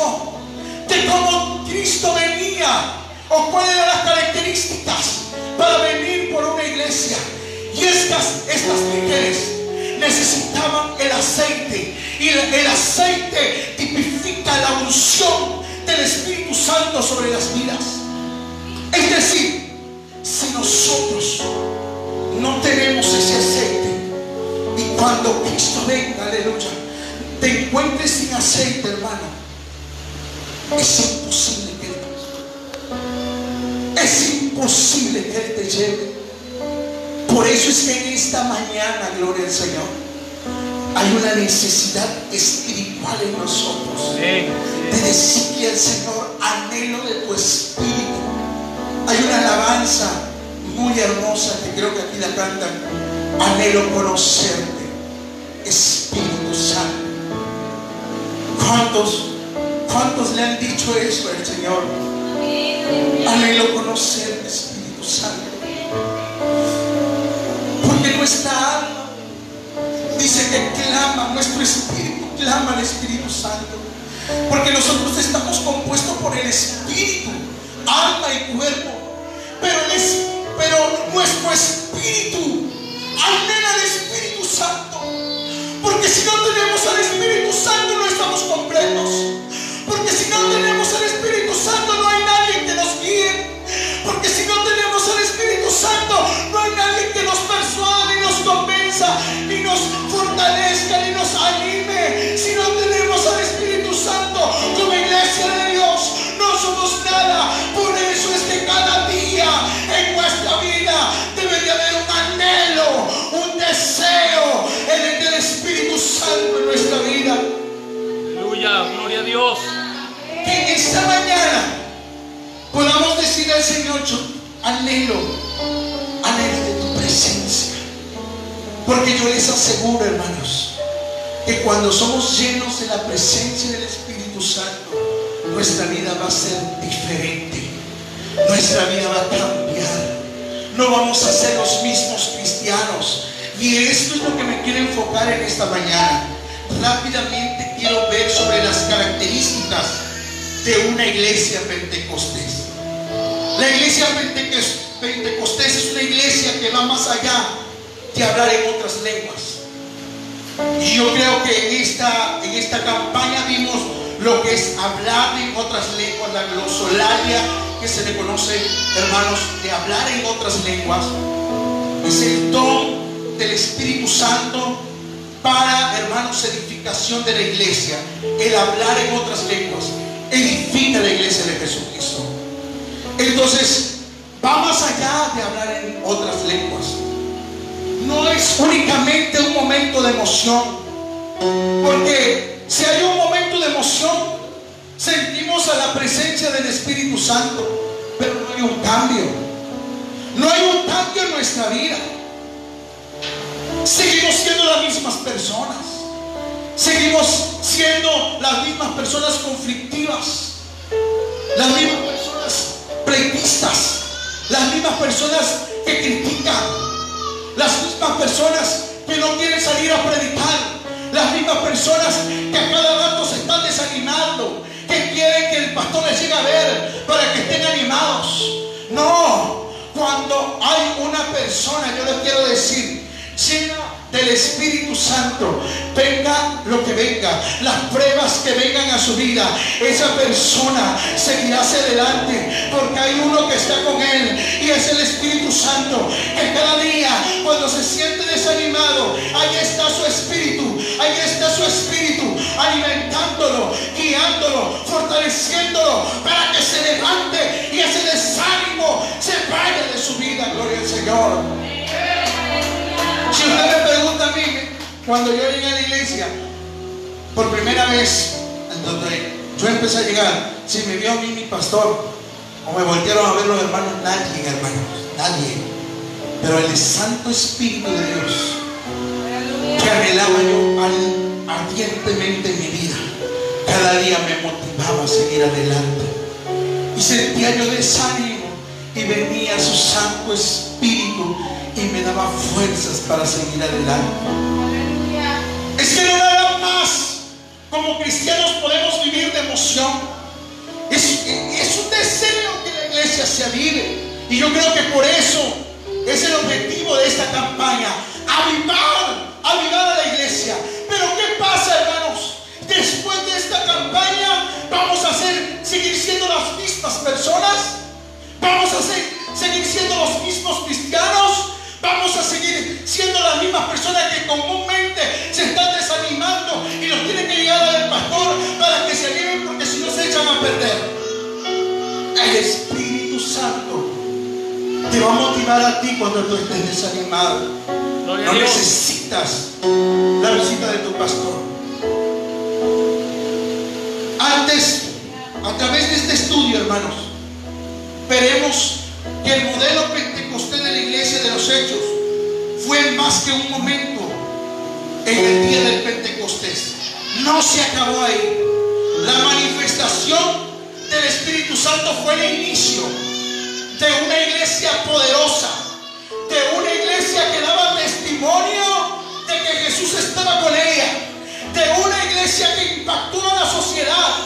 Simbolismo de cómo Cristo venía o cuáles eran las características para venir por una iglesia. Y estas, estas vírgenes necesitaban el aceite. Y el, el aceite tipifica la unción del Espíritu Santo sobre las vidas. Es decir, si nosotros no tenemos ese aceite y cuando Cristo venga, aleluya, te encuentres sin aceite, hermano, es imposible que Él, es imposible que Él te lleve. Por eso es que en esta mañana, gloria al Señor, hay una necesidad espiritual en nosotros de decirle al Señor, anhelo de tu espíritu. Hay una alabanza muy hermosa que creo que aquí la cantan. Anhelo conocerte, Espíritu Santo. ¿Cuántos, cuántos le han dicho eso al Señor? Anhelo conocerte, Espíritu Santo. Porque nuestra alma dice que clama, nuestro espíritu clama al Espíritu Santo. Porque nosotros estamos compuestos por el espíritu, alma y cuerpo. Pero, pero nuestro espíritu anhela al Espíritu Santo. Porque si no tenemos al Espíritu Santo no estamos completos. Porque si no tenemos al Espíritu Santo no hay nadie que nos guíe. Porque si no tenemos al Espíritu Santo no hay nadie que nos persuada ni nos convenza, Esta mañana podamos decir al Señor, yo anhelo, anhelo de tu presencia. Porque yo les aseguro, hermanos, que cuando somos llenos de la presencia del Espíritu Santo, nuestra vida va a ser diferente. Nuestra vida va a cambiar. No vamos a ser los mismos cristianos. Y esto es lo que me quiero enfocar en esta mañana. Rápidamente quiero ver sobre las características de una iglesia pentecostés. La iglesia pentecos- pentecostés es una iglesia que va más allá de hablar en otras lenguas. Y yo creo que en esta, en esta campaña vimos lo que es hablar en otras lenguas, la glosolalia que se le conoce, hermanos, de hablar en otras lenguas. Es el don del Espíritu Santo para, hermanos, edificación de la iglesia. El hablar en otras lenguas edifica la iglesia de Jesucristo. Entonces, va más allá de hablar en otras lenguas. No es únicamente un momento de emoción, porque si hay un momento de emoción, sentimos a la presencia del Espíritu Santo, pero no hay un cambio. No hay un cambio en nuestra vida. Seguimos siendo las mismas personas. Seguimos siendo las mismas personas conflictivas. Las mismas personas pleitistas. Las mismas personas que critican. Las mismas personas que no quieren salir a predicar. Las mismas personas que a cada rato se están desanimando. Que quieren que el pastor les llegue a ver para que estén animados. No, cuando hay una persona, yo les quiero decir, llena del Espíritu Santo, venga lo que venga, las pruebas que vengan a su vida, esa persona seguirá hacia adelante porque hay uno que está con él y es el Espíritu Santo que cada día cuando se siente desanimado, ahí está su espíritu, ahí está su espíritu alimentándolo, guiándolo, fortaleciéndolo para que se levante y ese desánimo se vaya de su vida, gloria al Señor. Si usted me pregunta a mí, cuando yo llegué a la iglesia, por primera vez, en donde yo empecé a llegar, si me vio a mí mi pastor, o me voltearon a ver los hermanos, nadie, hermanos, nadie. Pero el Santo Espíritu de Dios, que anhelaba yo ardientemente en mi vida, cada día me motivaba a seguir adelante. Y sentía yo desánimo y venía su Santo Espíritu y me daba fuerzas para seguir adelante. Es que no nada más como cristianos podemos vivir de emoción. Es, un deseo que la iglesia se avive. Y yo creo que por eso es el objetivo de esta campaña. Avivar avivar a la iglesia. Pero ¿qué pasa, hermanos? Después de esta campaña, ¿vamos a ser, seguir siendo las mismas personas? ¿Vamos a ser, seguir siendo los mismos cristianos? Vamos a seguir siendo las mismas personas que comúnmente se están desanimando y los tienen que llegar al pastor para que se animen porque si no se echan a perder. El Espíritu Santo te va a motivar a ti cuando tú estés desanimado. No necesitas la visita de tu pastor. Antes, a través de este estudio, hermanos, veremos que el modelo pentecostés de la iglesia de los hechos fue más que un momento en el día del Pentecostés. No se acabó ahí. La manifestación del Espíritu Santo fue el inicio de una iglesia poderosa, de una iglesia que daba testimonio de que Jesús estaba con ella, de una iglesia que impactó a la sociedad,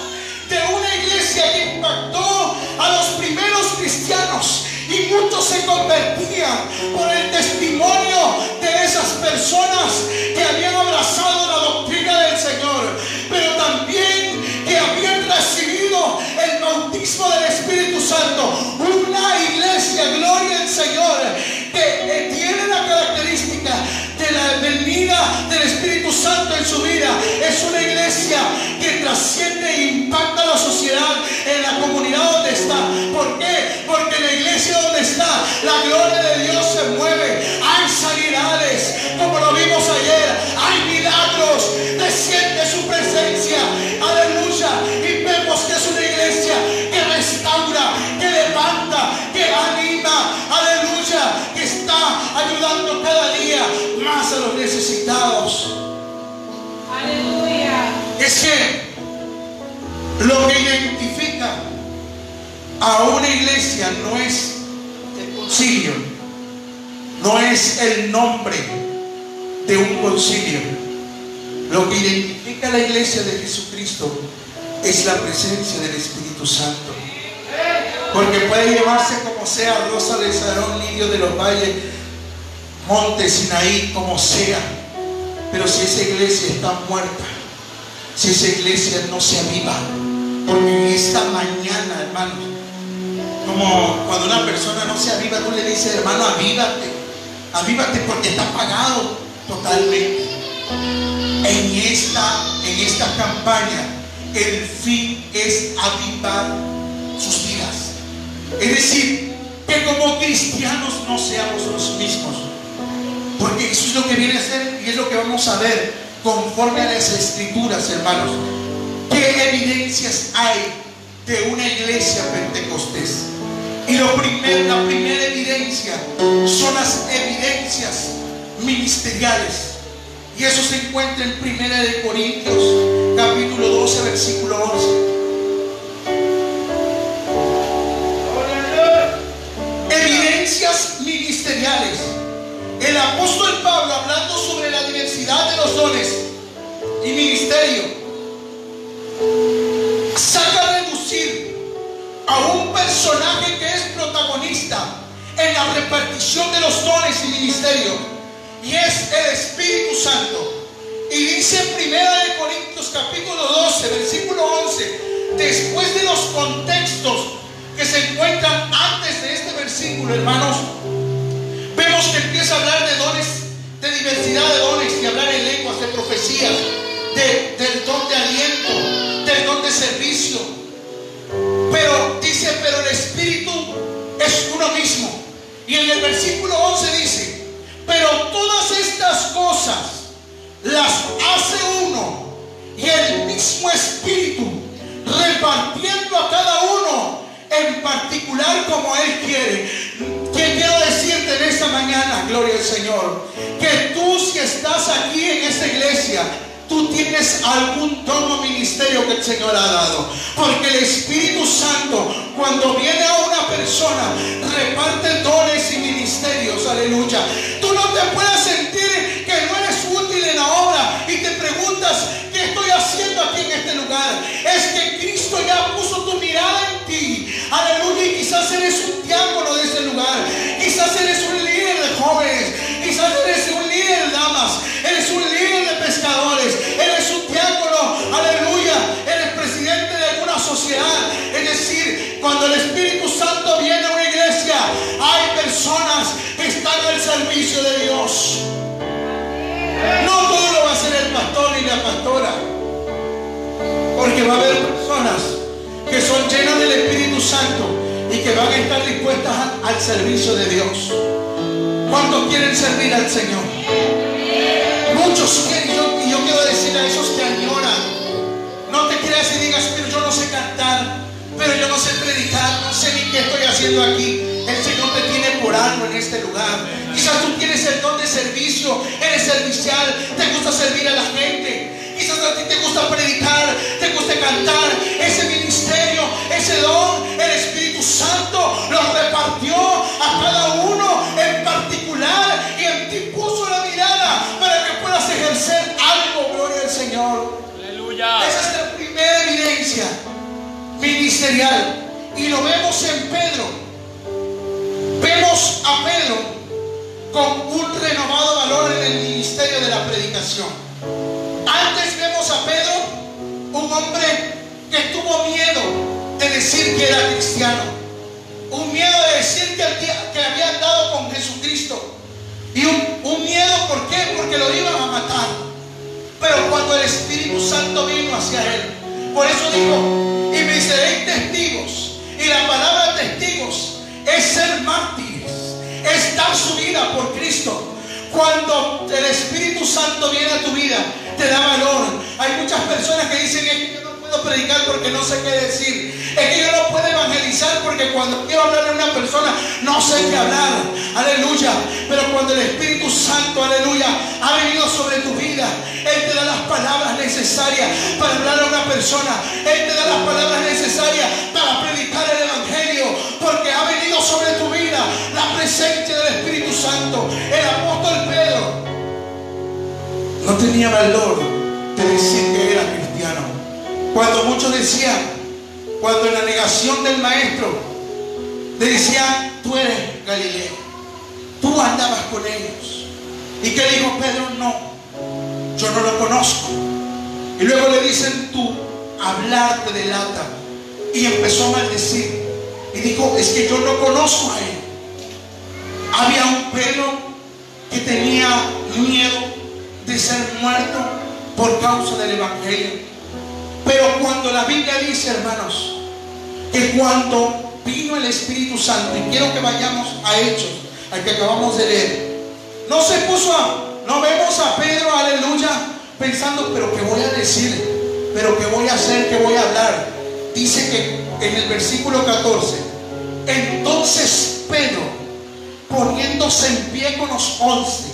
de una iglesia que impactó a los primeros cristianos y muchos se convertían por el testimonio de esas personas que habían abrazado la doctrina del Señor, pero también que habían recibido el bautismo del Espíritu Santo. Una iglesia, gloria al Señor, que eh, tiene la característica de la venida del Espíritu Santo en su vida. Es una iglesia que trasciende e impacta la sociedad en la comunidad donde está. Es que lo que identifica a una iglesia no es el concilio, no es el nombre de un concilio. Lo que identifica a la iglesia de Jesucristo es la presencia del Espíritu Santo. Porque puede llevarse como sea Rosa de Sarón, Lirio de los Valles, Monte Sinaí, como sea. Pero si esa iglesia está muerta, si esa iglesia no se aviva, porque esta mañana, hermanos, como cuando una persona no se aviva, tú le dices, hermano, avívate, avívate porque está apagado totalmente. En esta, en esta campaña, el fin es avivar sus vidas. Es decir, que como cristianos no seamos los mismos. Porque eso es lo que viene a ser y es lo que vamos a ver conforme a las escrituras, hermanos. ¿Qué evidencias hay de una iglesia pentecostés? Y lo la primera evidencia son las evidencias ministeriales. Y eso se encuentra en Primera de Corintios, capítulo 12, versículo 11. Evidencias ministeriales. El apóstol Pablo, hablando sobre la diversidad de los dones y ministerio, saca a reducir a un personaje que es protagonista en la repartición de los dones y ministerio, y es el Espíritu Santo. Y dice en Primera de Corintios capítulo 12, versículo 11, después de los contextos que se encuentran antes de este versículo, hermanos, vemos que empieza a hablar de dones, de diversidad de dones, y hablar en lenguas, de profecías, de- del don de aliento, del don de servicio. Pero dice, pero el Espíritu es uno mismo. Y en el versículo 11 dice, pero todas estas cosas las hace uno y el mismo Espíritu, repartiendo a cada uno en particular como Él quiere. ¿Qué quiero decirte en esta mañana, gloria al Señor? Que tú si estás aquí en esta iglesia, tú tienes algún don o ministerio que el Señor ha dado. Porque el Espíritu Santo, cuando viene a una persona, reparte dones y ministerios. Aleluya. Tú no te puedes sentir que no eres útil en la obra y te preguntas, ¿qué estoy haciendo aquí en este lugar? Al servicio de Dios. ¿Cuántos quieren servir al Señor? Muchos quieren, yo, y yo quiero decir a esos que añoran, no te creas y digas, pero yo no sé cantar, pero yo no sé predicar, no sé ni qué estoy haciendo aquí. El Señor te tiene por algo en este lugar. Quizás tú tienes el don de servicio, eres servicial, te gusta servir a la gente. A ti te gusta predicar, te gusta cantar. Ese ministerio, ese don, el Espíritu Santo lo repartió a cada uno en particular y en ti puso la mirada para que puedas ejercer algo, gloria al Señor. Aleluya. Esa es la primera evidencia ministerial. Y lo vemos en Pedro. Vemos a Pedro con un renovado valor en el ministerio de la predicación. Antes vemos a Pedro, un hombre que tuvo miedo de decir que era cristiano. Un miedo de decir que, había- andado con Jesucristo. Y un, un miedo, ¿por qué? Porque lo iban a matar. Pero cuando el Espíritu Santo vino hacia él, por eso dijo, y me seréis testigos. Y la palabra testigos es ser mártires, es dar su vida por Cristo. Cuando el Espíritu Santo viene a tu vida, te da valor. Hay muchas personas que dicen, es que yo no puedo predicar porque no sé qué decir. Es que yo no puedo evangelizar porque cuando quiero hablar a una persona no sé qué hablar. Aleluya. Pero cuando el Espíritu Santo, aleluya, ha venido sobre tu vida, Él te da las palabras necesarias para hablar a una persona. Él te da las palabras necesarias para predicar tenía valor de decir que era cristiano. Cuando muchos decían, cuando en la negación del maestro, le decían, tú eres Galileo, tú andabas con ellos. ¿Y qué dijo Pedro? No, yo no lo conozco. Y luego le dicen, tú, hablar te delata. Y empezó a maldecir. Y dijo, es que yo no conozco a él. Había un Pedro que tenía miedo de ser muerto por causa del Evangelio. Pero cuando la Biblia dice, hermanos, que cuando vino el Espíritu Santo, y quiero que vayamos a Hechos, al que acabamos de leer, no se puso a, no vemos a Pedro, aleluya, pensando, pero ¿qué voy a decir? ¿Pero qué voy a hacer? ¿Qué voy a hablar? Dice que en el versículo 14, entonces Pedro, poniéndose en pie con los once,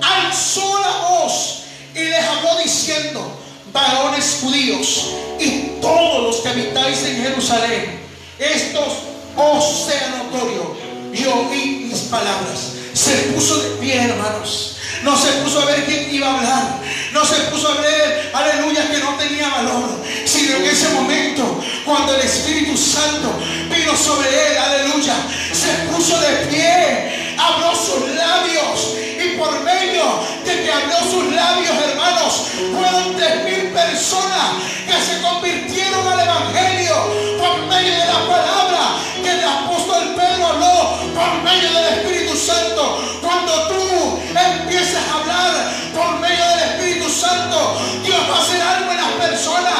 alzó la voz y les habló diciendo, varones judíos y todos los que habitáis en Jerusalén, estos os sea notorio y oí mis palabras. Se puso de pie, hermanos. No se puso a ver quién iba a hablar. No se puso a ver, aleluya, que no tenía valor. Sino en ese momento, cuando el Espíritu Santo vino sobre él, aleluya, se puso de pie, abrió sus labios. Por medio de que abrió sus labios, hermanos, fueron tres mil personas que se convirtieron al Evangelio por medio de la palabra que el apóstol Pedro habló, por medio del Espíritu Santo. Cuando tú empieces a hablar por medio del Espíritu Santo, Dios va a hacer algo en las personas.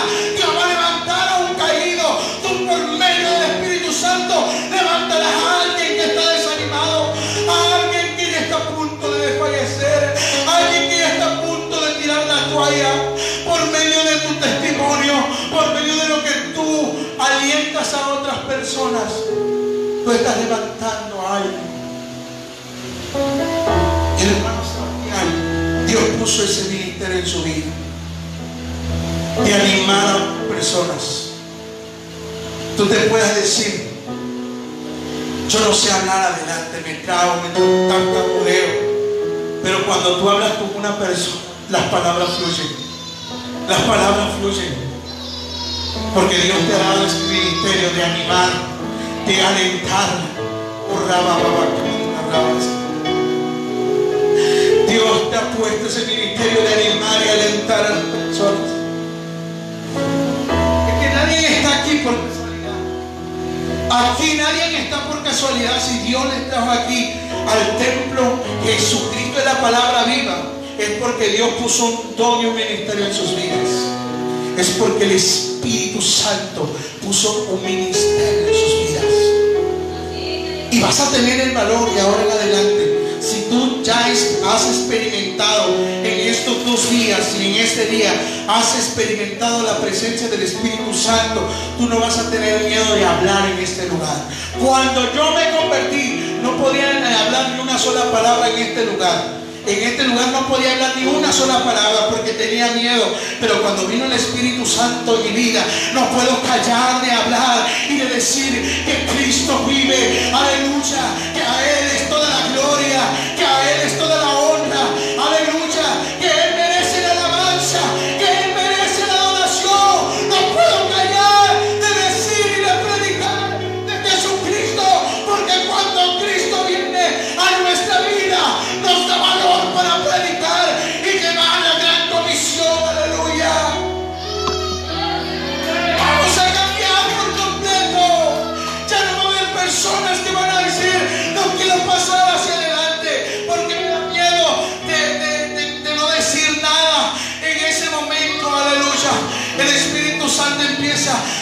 Puso ese ministerio en su vida. De animar a personas. Tú te puedes decir, yo no sé hablar adelante, me trago, me tartamudeo. Pero cuando tú hablas con una persona, las palabras fluyen. Las palabras fluyen. Porque Dios te ha dado ese ministerio de animar, de alentar. Oh, Dios te ha puesto ese ministerio de animar y alentar a las personas. Es que nadie está aquí por casualidad. Aquí nadie está por casualidad. Si Dios les trajo aquí al templo, Jesucristo es la palabra viva. Es porque Dios puso un don y un ministerio en sus vidas. es porque el Espíritu Santo puso un ministerio en sus vidas. Y vas a tener el valor de ahora en adelante. Ya has experimentado en estos dos días y en este día, has experimentado la presencia del Espíritu Santo, tú no vas a tener miedo de hablar en este lugar. Cuando yo me convertí, no podía hablar ni una sola palabra en este lugar. En este lugar no podía hablar ni una sola palabra porque tenía miedo. Pero cuando vino el Espíritu Santo mi vida, no puedo callar de hablar y de decir que Cristo vive. Aleluya. Que a Él es toda la gloria. Que a Él es toda la honra.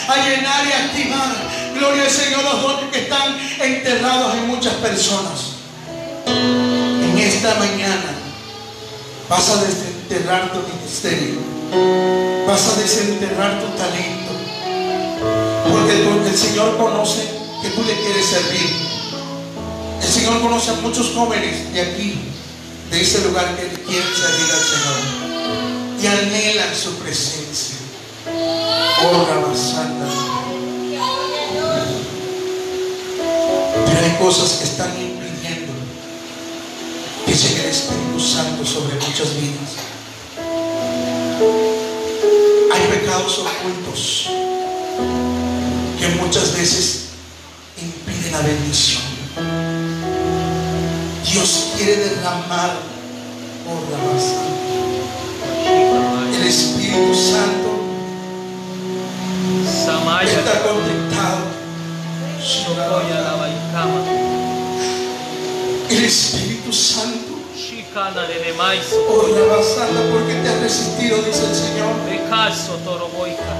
A llenar y activar. Gloria al Señor, los dones que están enterrados en muchas personas. En esta mañana vas a desenterrar tu ministerio. Vas a desenterrar tu talento. Porque el, Señor conoce que tú le quieres servir. El Señor conoce a muchos jóvenes de aquí, de ese lugar que quieren servir al Señor. Y anhelan su presencia. Oh, Ramasanda. Pero hay cosas que están impidiendo que llegue el Espíritu Santo sobre muchas vidas. Hay pecados ocultos que muchas veces impiden la bendición. Dios quiere derramar por la El Espíritu Santo Samaya está Lavaikama El Espíritu Santo. Oh, Rabasanda, porque te has resistido, dice el Señor.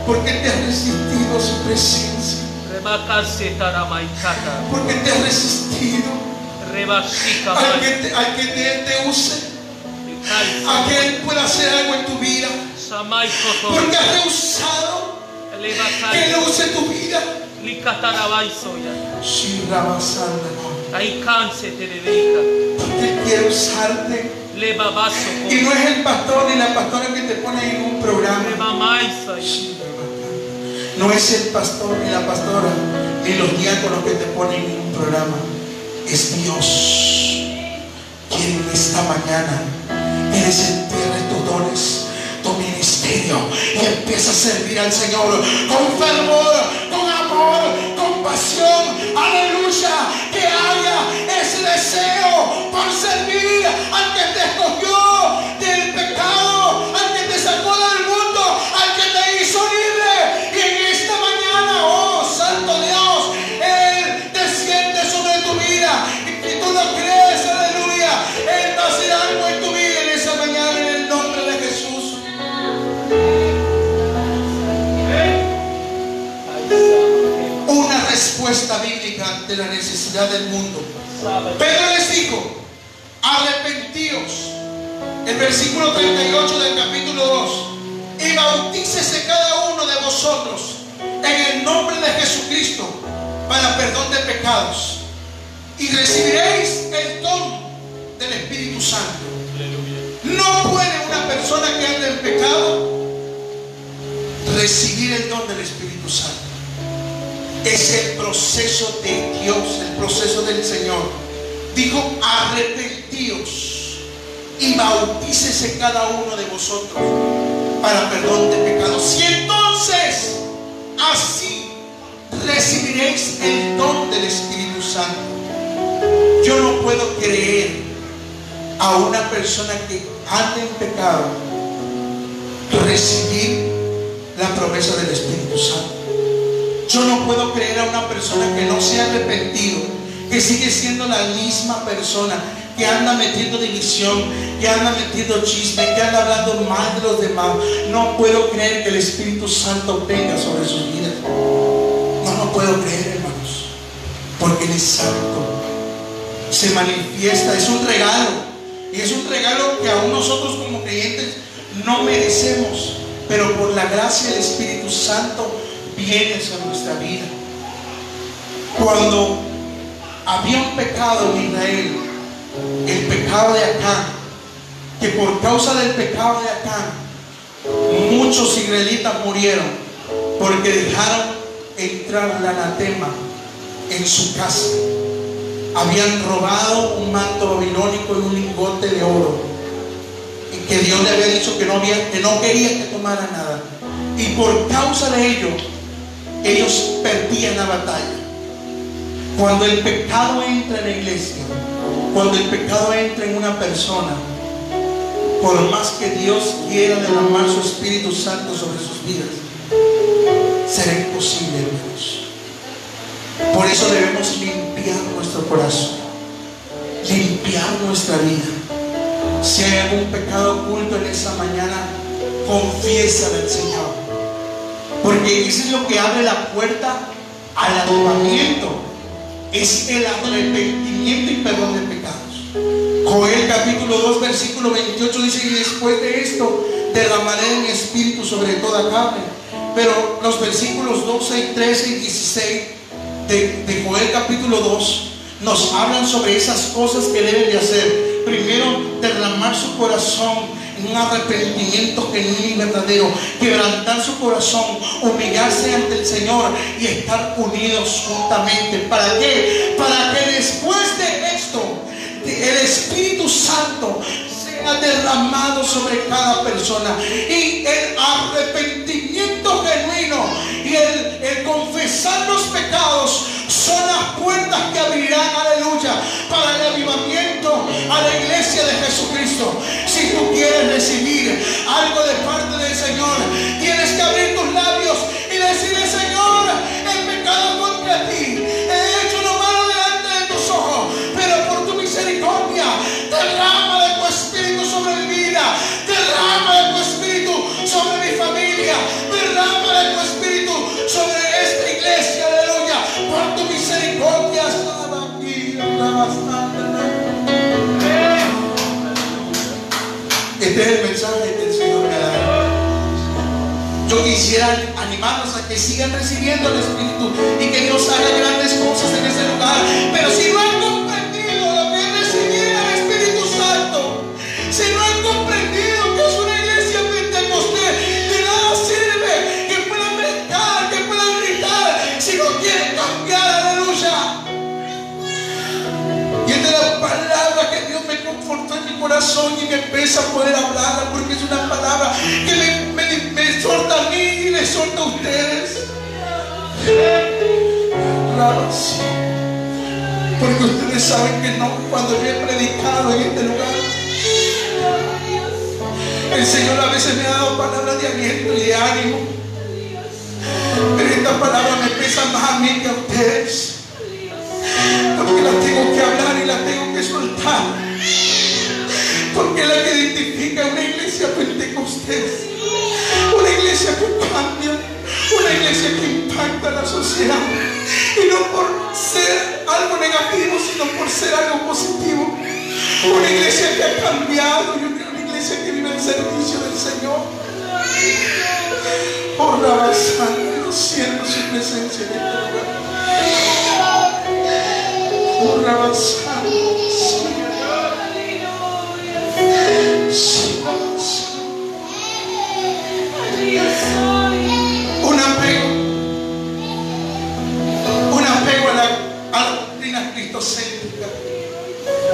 Porque te has resistido a su presencia. Porque te has resistido Rebashika a Mai que, te, a que te, te use. A que Él pueda hacer algo en tu vida. Porque has rehusado Él use tu vida. Rabasanda. Aikanse Terebeika Porque Él quiere usarte. Y no es el pastor ni la pastora que te pone en un programa. No es el pastor ni la pastora ni los diáconos que te ponen en un programa. Es Dios quien en esta mañana eres entierre tus dones, tu y empieza a servir al Señor con fervor, con amor, con pasión. Aleluya. Que haya ese deseo por servir al que te escogió respuesta bíblica ante la necesidad del mundo. Pedro les dijo, arrepentíos. El versículo 38 del capítulo 2. Y bautícese cada uno de vosotros en el nombre de Jesucristo para perdón de pecados. Y recibiréis el don del Espíritu Santo. No puede una persona que anda en pecado recibir el don del Espíritu Santo. Es el proceso de Dios, el proceso del Señor. Dijo, arrepentíos y bautícese cada uno de vosotros para perdón de pecados. Y entonces, así recibiréis el don del Espíritu Santo. Yo no puedo creer a una persona que anda en pecado recibir la promesa del Espíritu Santo. Yo no puedo creer a una persona que no se ha arrepentido, que sigue siendo la misma persona, que anda metiendo división, que anda metiendo chisme, que anda hablando mal de los demás. No puedo creer que el Espíritu Santo venga sobre sus vidas. No lo puedo creer, hermanos. Porque Él es santo. Se manifiesta, es un regalo. Y es un regalo que aún nosotros como creyentes no merecemos. Pero por la gracia del Espíritu Santo viene a nuestra vida. Cuando había un pecado en Israel, el pecado de Acán, que por causa del pecado de Acán, muchos israelitas murieron porque dejaron entrar la anatema en su casa. Habían robado un manto babilónico y un lingote de oro. Y que Dios le había dicho que no, que no quería que tomara nada. Y por causa de ello, ellos perdían la batalla. Cuando el pecado entra en la iglesia, cuando el pecado entra en una persona, por más que Dios quiera derramar su Espíritu Santo sobre sus vidas, será imposible, hermanos. Por eso debemos limpiar nuestro corazón, limpiar nuestra vida. Si hay algún pecado oculto en esa mañana, confiesa al Señor. Porque eso es lo que abre la puerta al avivamiento. Es el arrepentimiento y perdón de pecados. Joel capítulo 2 versículo 28 dice, y después de esto derramaré mi espíritu sobre toda carne. Pero los versículos 12 y 13 y 16 de, de Joel capítulo 2 nos hablan sobre esas cosas que debe de hacer. Primero, derramar su corazón un arrepentimiento genuino y verdadero, quebrantar su corazón, humillarse ante el Señor y estar unidos juntamente. ¿Para qué? Para que después de esto el Espíritu Santo sea derramado sobre cada persona y el arrepentimiento genuino y el, el confesar los pecados son las puertas que abrirán, aleluya, para el avivamiento a la iglesia de Jesucristo. Si tú quieres recibir algo de parte del Señor, tienes que abrir tus labios y decirle, Señor, el pecado contra ti. He hecho lo malo delante de tus ojos, pero por tu misericordia, derrama de tu espíritu sobre mi vida, derrama de tu espíritu sobre mi familia, derrama de tu espíritu sobre Este es el mensaje que el Señor me da. Yo quisiera animarlos a que sigan recibiendo el Espíritu y que Dios haga grandes cosas en ese lugar. Pero si no han corazón y me empieza a poder hablarla porque es una palabra que me, me, a mí y le exhorta a ustedes. Porque ustedes saben que no, cuando yo he predicado en este lugar, el Señor a veces me ha dado palabras de aliento y de ánimo. Pero esta palabra me pesa más a mí que a ustedes. Porque la tengo que hablar y la tengo que soltar. Porque es la que identifica una iglesia pentecostés. Una iglesia que cambia. Una iglesia que impacta a la sociedad. Y no por ser algo negativo, sino por ser algo positivo. Una iglesia que ha cambiado y una iglesia que vive al servicio del Señor. Por la yo siento su presencia en este lugar. Por la un apego, un apego a la, doctrina cristocéntrica.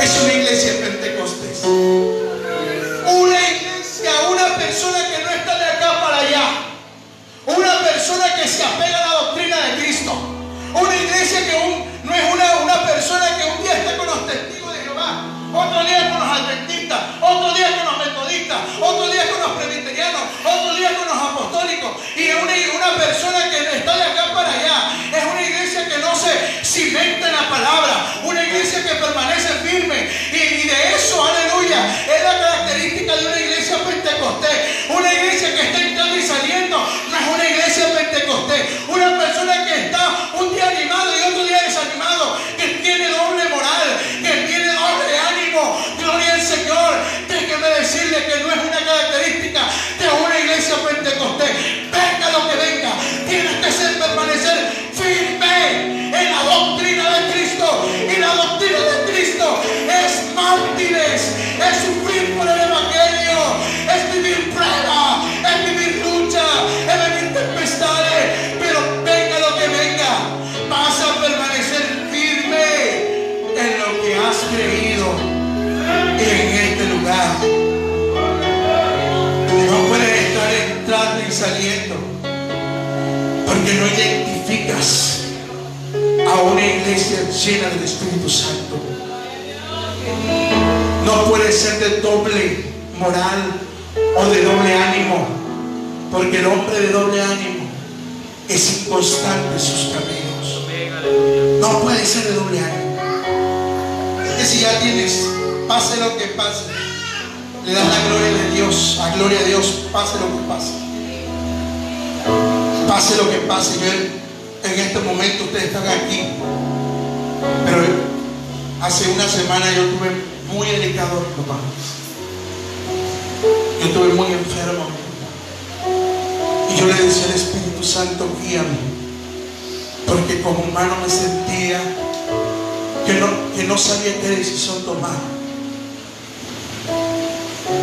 Es una iglesia pentecostés. Una iglesia, una persona que no está de acá para allá. Una persona que se apega a la doctrina de Cristo. Una iglesia que un- no es una, una persona que un día está con los testigos de Jehová, otro día con los adventistas, otro día con los metodistas, otro día con los presbiterianos, otro día con los apostólicos. Y una, una persona que está de acá para allá. Es una iglesia que no se cimenta en la palabra, una iglesia que permanece firme. Y, y de eso, aleluya, es la característica de una iglesia pentecostés. Llena del Espíritu Santo. No puedes ser de doble moral o de doble ánimo, porque el hombre de doble ánimo es inconstante en sus caminos. No puede ser de doble ánimo. Es que si ya tienes, pase lo que pase, le das la gloria de Dios, a gloria a Dios, pase lo que pase. Pase lo que pase. Yo en este momento ustedes están aquí. Pero hace una semana yo tuve muy delicado papá. Yo estuve muy enfermo. Y yo le decía al Espíritu Santo, guíame porque como humano me sentía que no, que no sabía qué decisión tomar.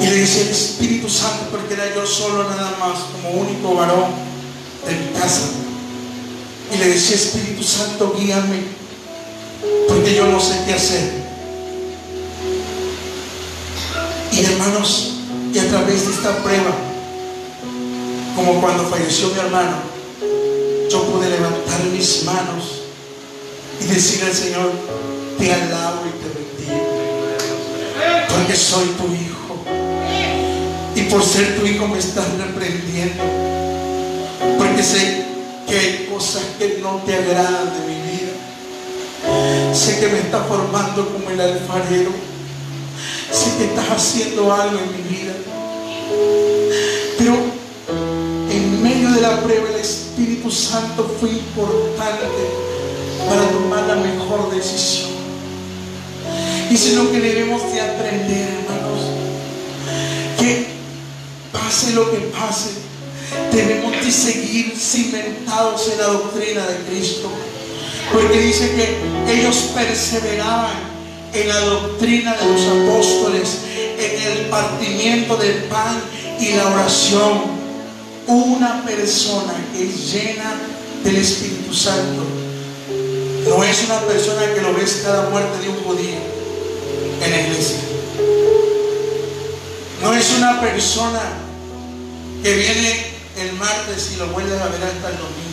Y le decía al Espíritu Santo, porque era yo solo nada más, como único varón de mi casa. Y le decía, Espíritu Santo, guíame, porque yo no sé qué hacer. Y hermanos, y a través de esta prueba, como cuando falleció mi hermano, yo pude levantar mis manos y decir al Señor, te alabo y te bendigo, porque soy tu hijo. Y por ser tu hijo me estás reprendiendo, porque sé que hay cosas que no te agradan de mi vida. Sé que me está formando como el alfarero. Sé que estás haciendo algo en mi vida. Pero en medio de la prueba el Espíritu Santo fue importante para tomar la mejor decisión. Y es lo que debemos de aprender, hermanos. Que pase lo que pase, debemos de seguir cimentados en la doctrina de Cristo. Porque dice que ellos perseveraban en la doctrina de los apóstoles, en el partimiento del pan y la oración. Una persona que es llena del Espíritu Santo no es una persona que lo ves cada muerte de un judío en la iglesia. No es una persona que viene el martes y lo vuelve a ver hasta el domingo.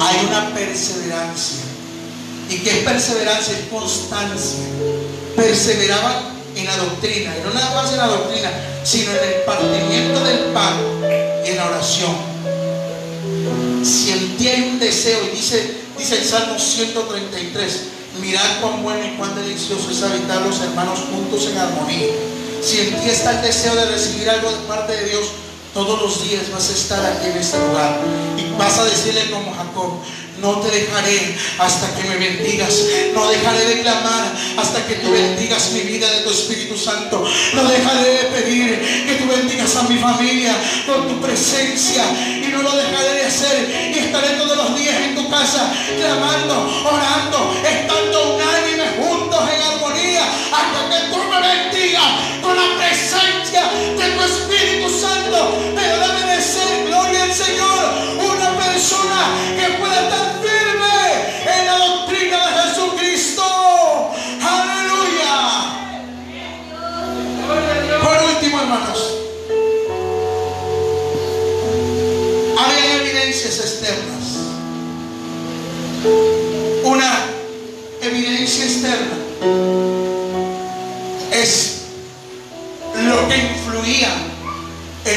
Hay una perseverancia. ¿Y qué es perseverancia? Es constancia. Perseveraban en la doctrina, y no nada más en la doctrina, sino en el partimiento del pan y en la oración. Sentía un deseo, y dice, dice el Salmo 133, mirad cuán bueno y cuán delicioso es habitar los hermanos juntos en armonía. Si en ti está el deseo de recibir algo de parte de Dios, todos los días vas a estar aquí en este lugar. Y vas a decirle como Jacob, no te dejaré hasta que me bendigas, no dejaré de clamar hasta que tú bendigas mi vida de tu Espíritu Santo, no dejaré de pedir que tú bendigas a mi familia con tu presencia. Y no lo dejaré de hacer. Y estaré todos los días en tu casa clamando, orando, estando unánimes juntos en armonía hasta que tú me bendigas con la presencia de Espíritu Santo. Pero debe de ser, gloria al Señor, una persona que pueda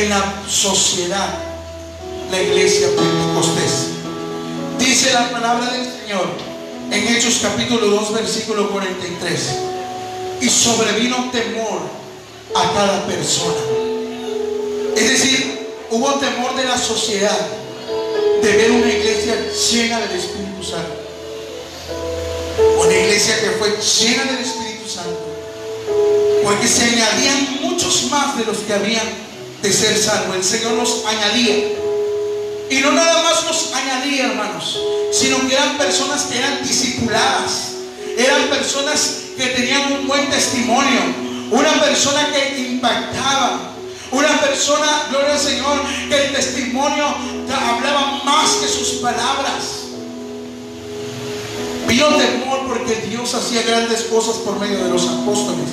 la sociedad, la iglesia pentecostés. Dice la palabra del Señor en Hechos capítulo 2, versículo 43. Y sobrevino temor a cada persona. Es decir, hubo temor de la sociedad de ver una iglesia llena del Espíritu Santo. Una iglesia que fue llena del Espíritu Santo. Porque se añadían muchos más de los que habían de ser salvos. El Señor los añadía. Y no nada más los añadía, hermanos, sino que eran personas que eran discipuladas. Eran personas que tenían un buen testimonio. Una persona que impactaba. Una persona, gloria al Señor, que el testimonio hablaba más que sus palabras. Vio temor porque Dios hacía grandes cosas por medio de los apóstoles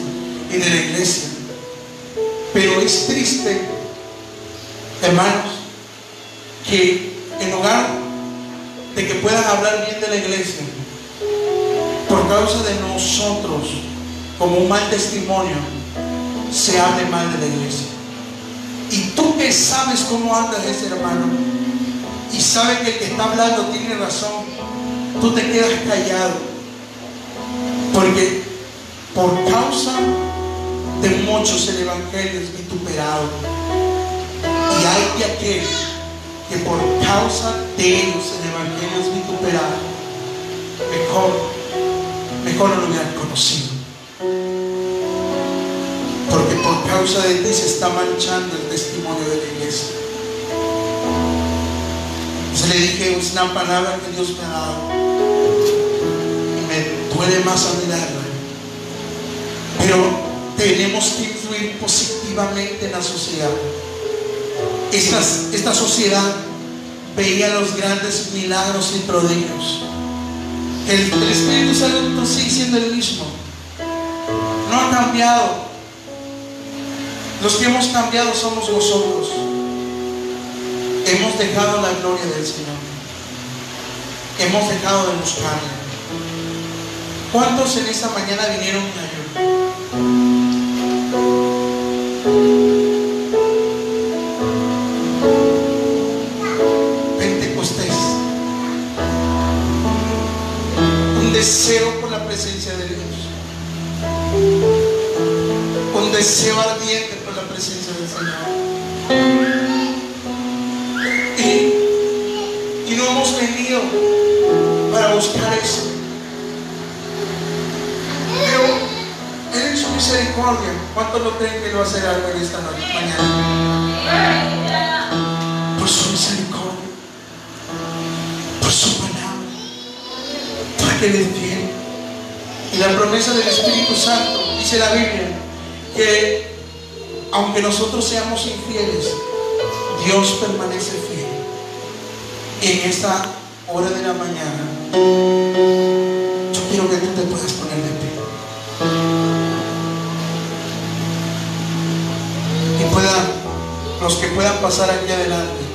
y de la iglesia. Pero es triste, hermanos, que en lugar de que puedan hablar bien de la iglesia, por causa de nosotros, como un mal testimonio, se hable mal de la iglesia. Y tú que sabes cómo anda ese hermano, y sabes que el que está hablando tiene razón, tú te quedas callado. Porque por causa de muchos el Evangelio es vituperado. Y hay de aquel que por causa de ellos el Evangelio es vituperado. Mejor, mejor no lo hubieran conocido. Porque por causa de ti se está manchando el testimonio de la iglesia. Entonces le dije, es una palabra que Dios me ha dado. Y me duele más a mirarla. Pero tenemos que influir positivamente en la sociedad. Esta, esta sociedad veía los grandes milagros y prodigios. El, Espíritu Santo sigue siendo el mismo. No ha cambiado. Los que hemos cambiado somos nosotros. Hemos dejado la gloria del Señor. Hemos dejado de buscarle. ¿Cuántos en esta mañana vinieron a ayunar? Deseo por la presencia de Dios. Un deseo ardiente por la presencia del Señor. Y, y no hemos venido para buscar eso. Pero Él en su misericordia, ¿cuántos lo creen que lo hacer algo en esta mañana? Que. Y la promesa del Espíritu Santo, dice la Biblia, que aunque nosotros seamos infieles, Dios permanece fiel. Y en esta hora de la mañana, yo quiero que tú te puedas poner de pie. Y puedan, los que puedan pasar aquí adelante,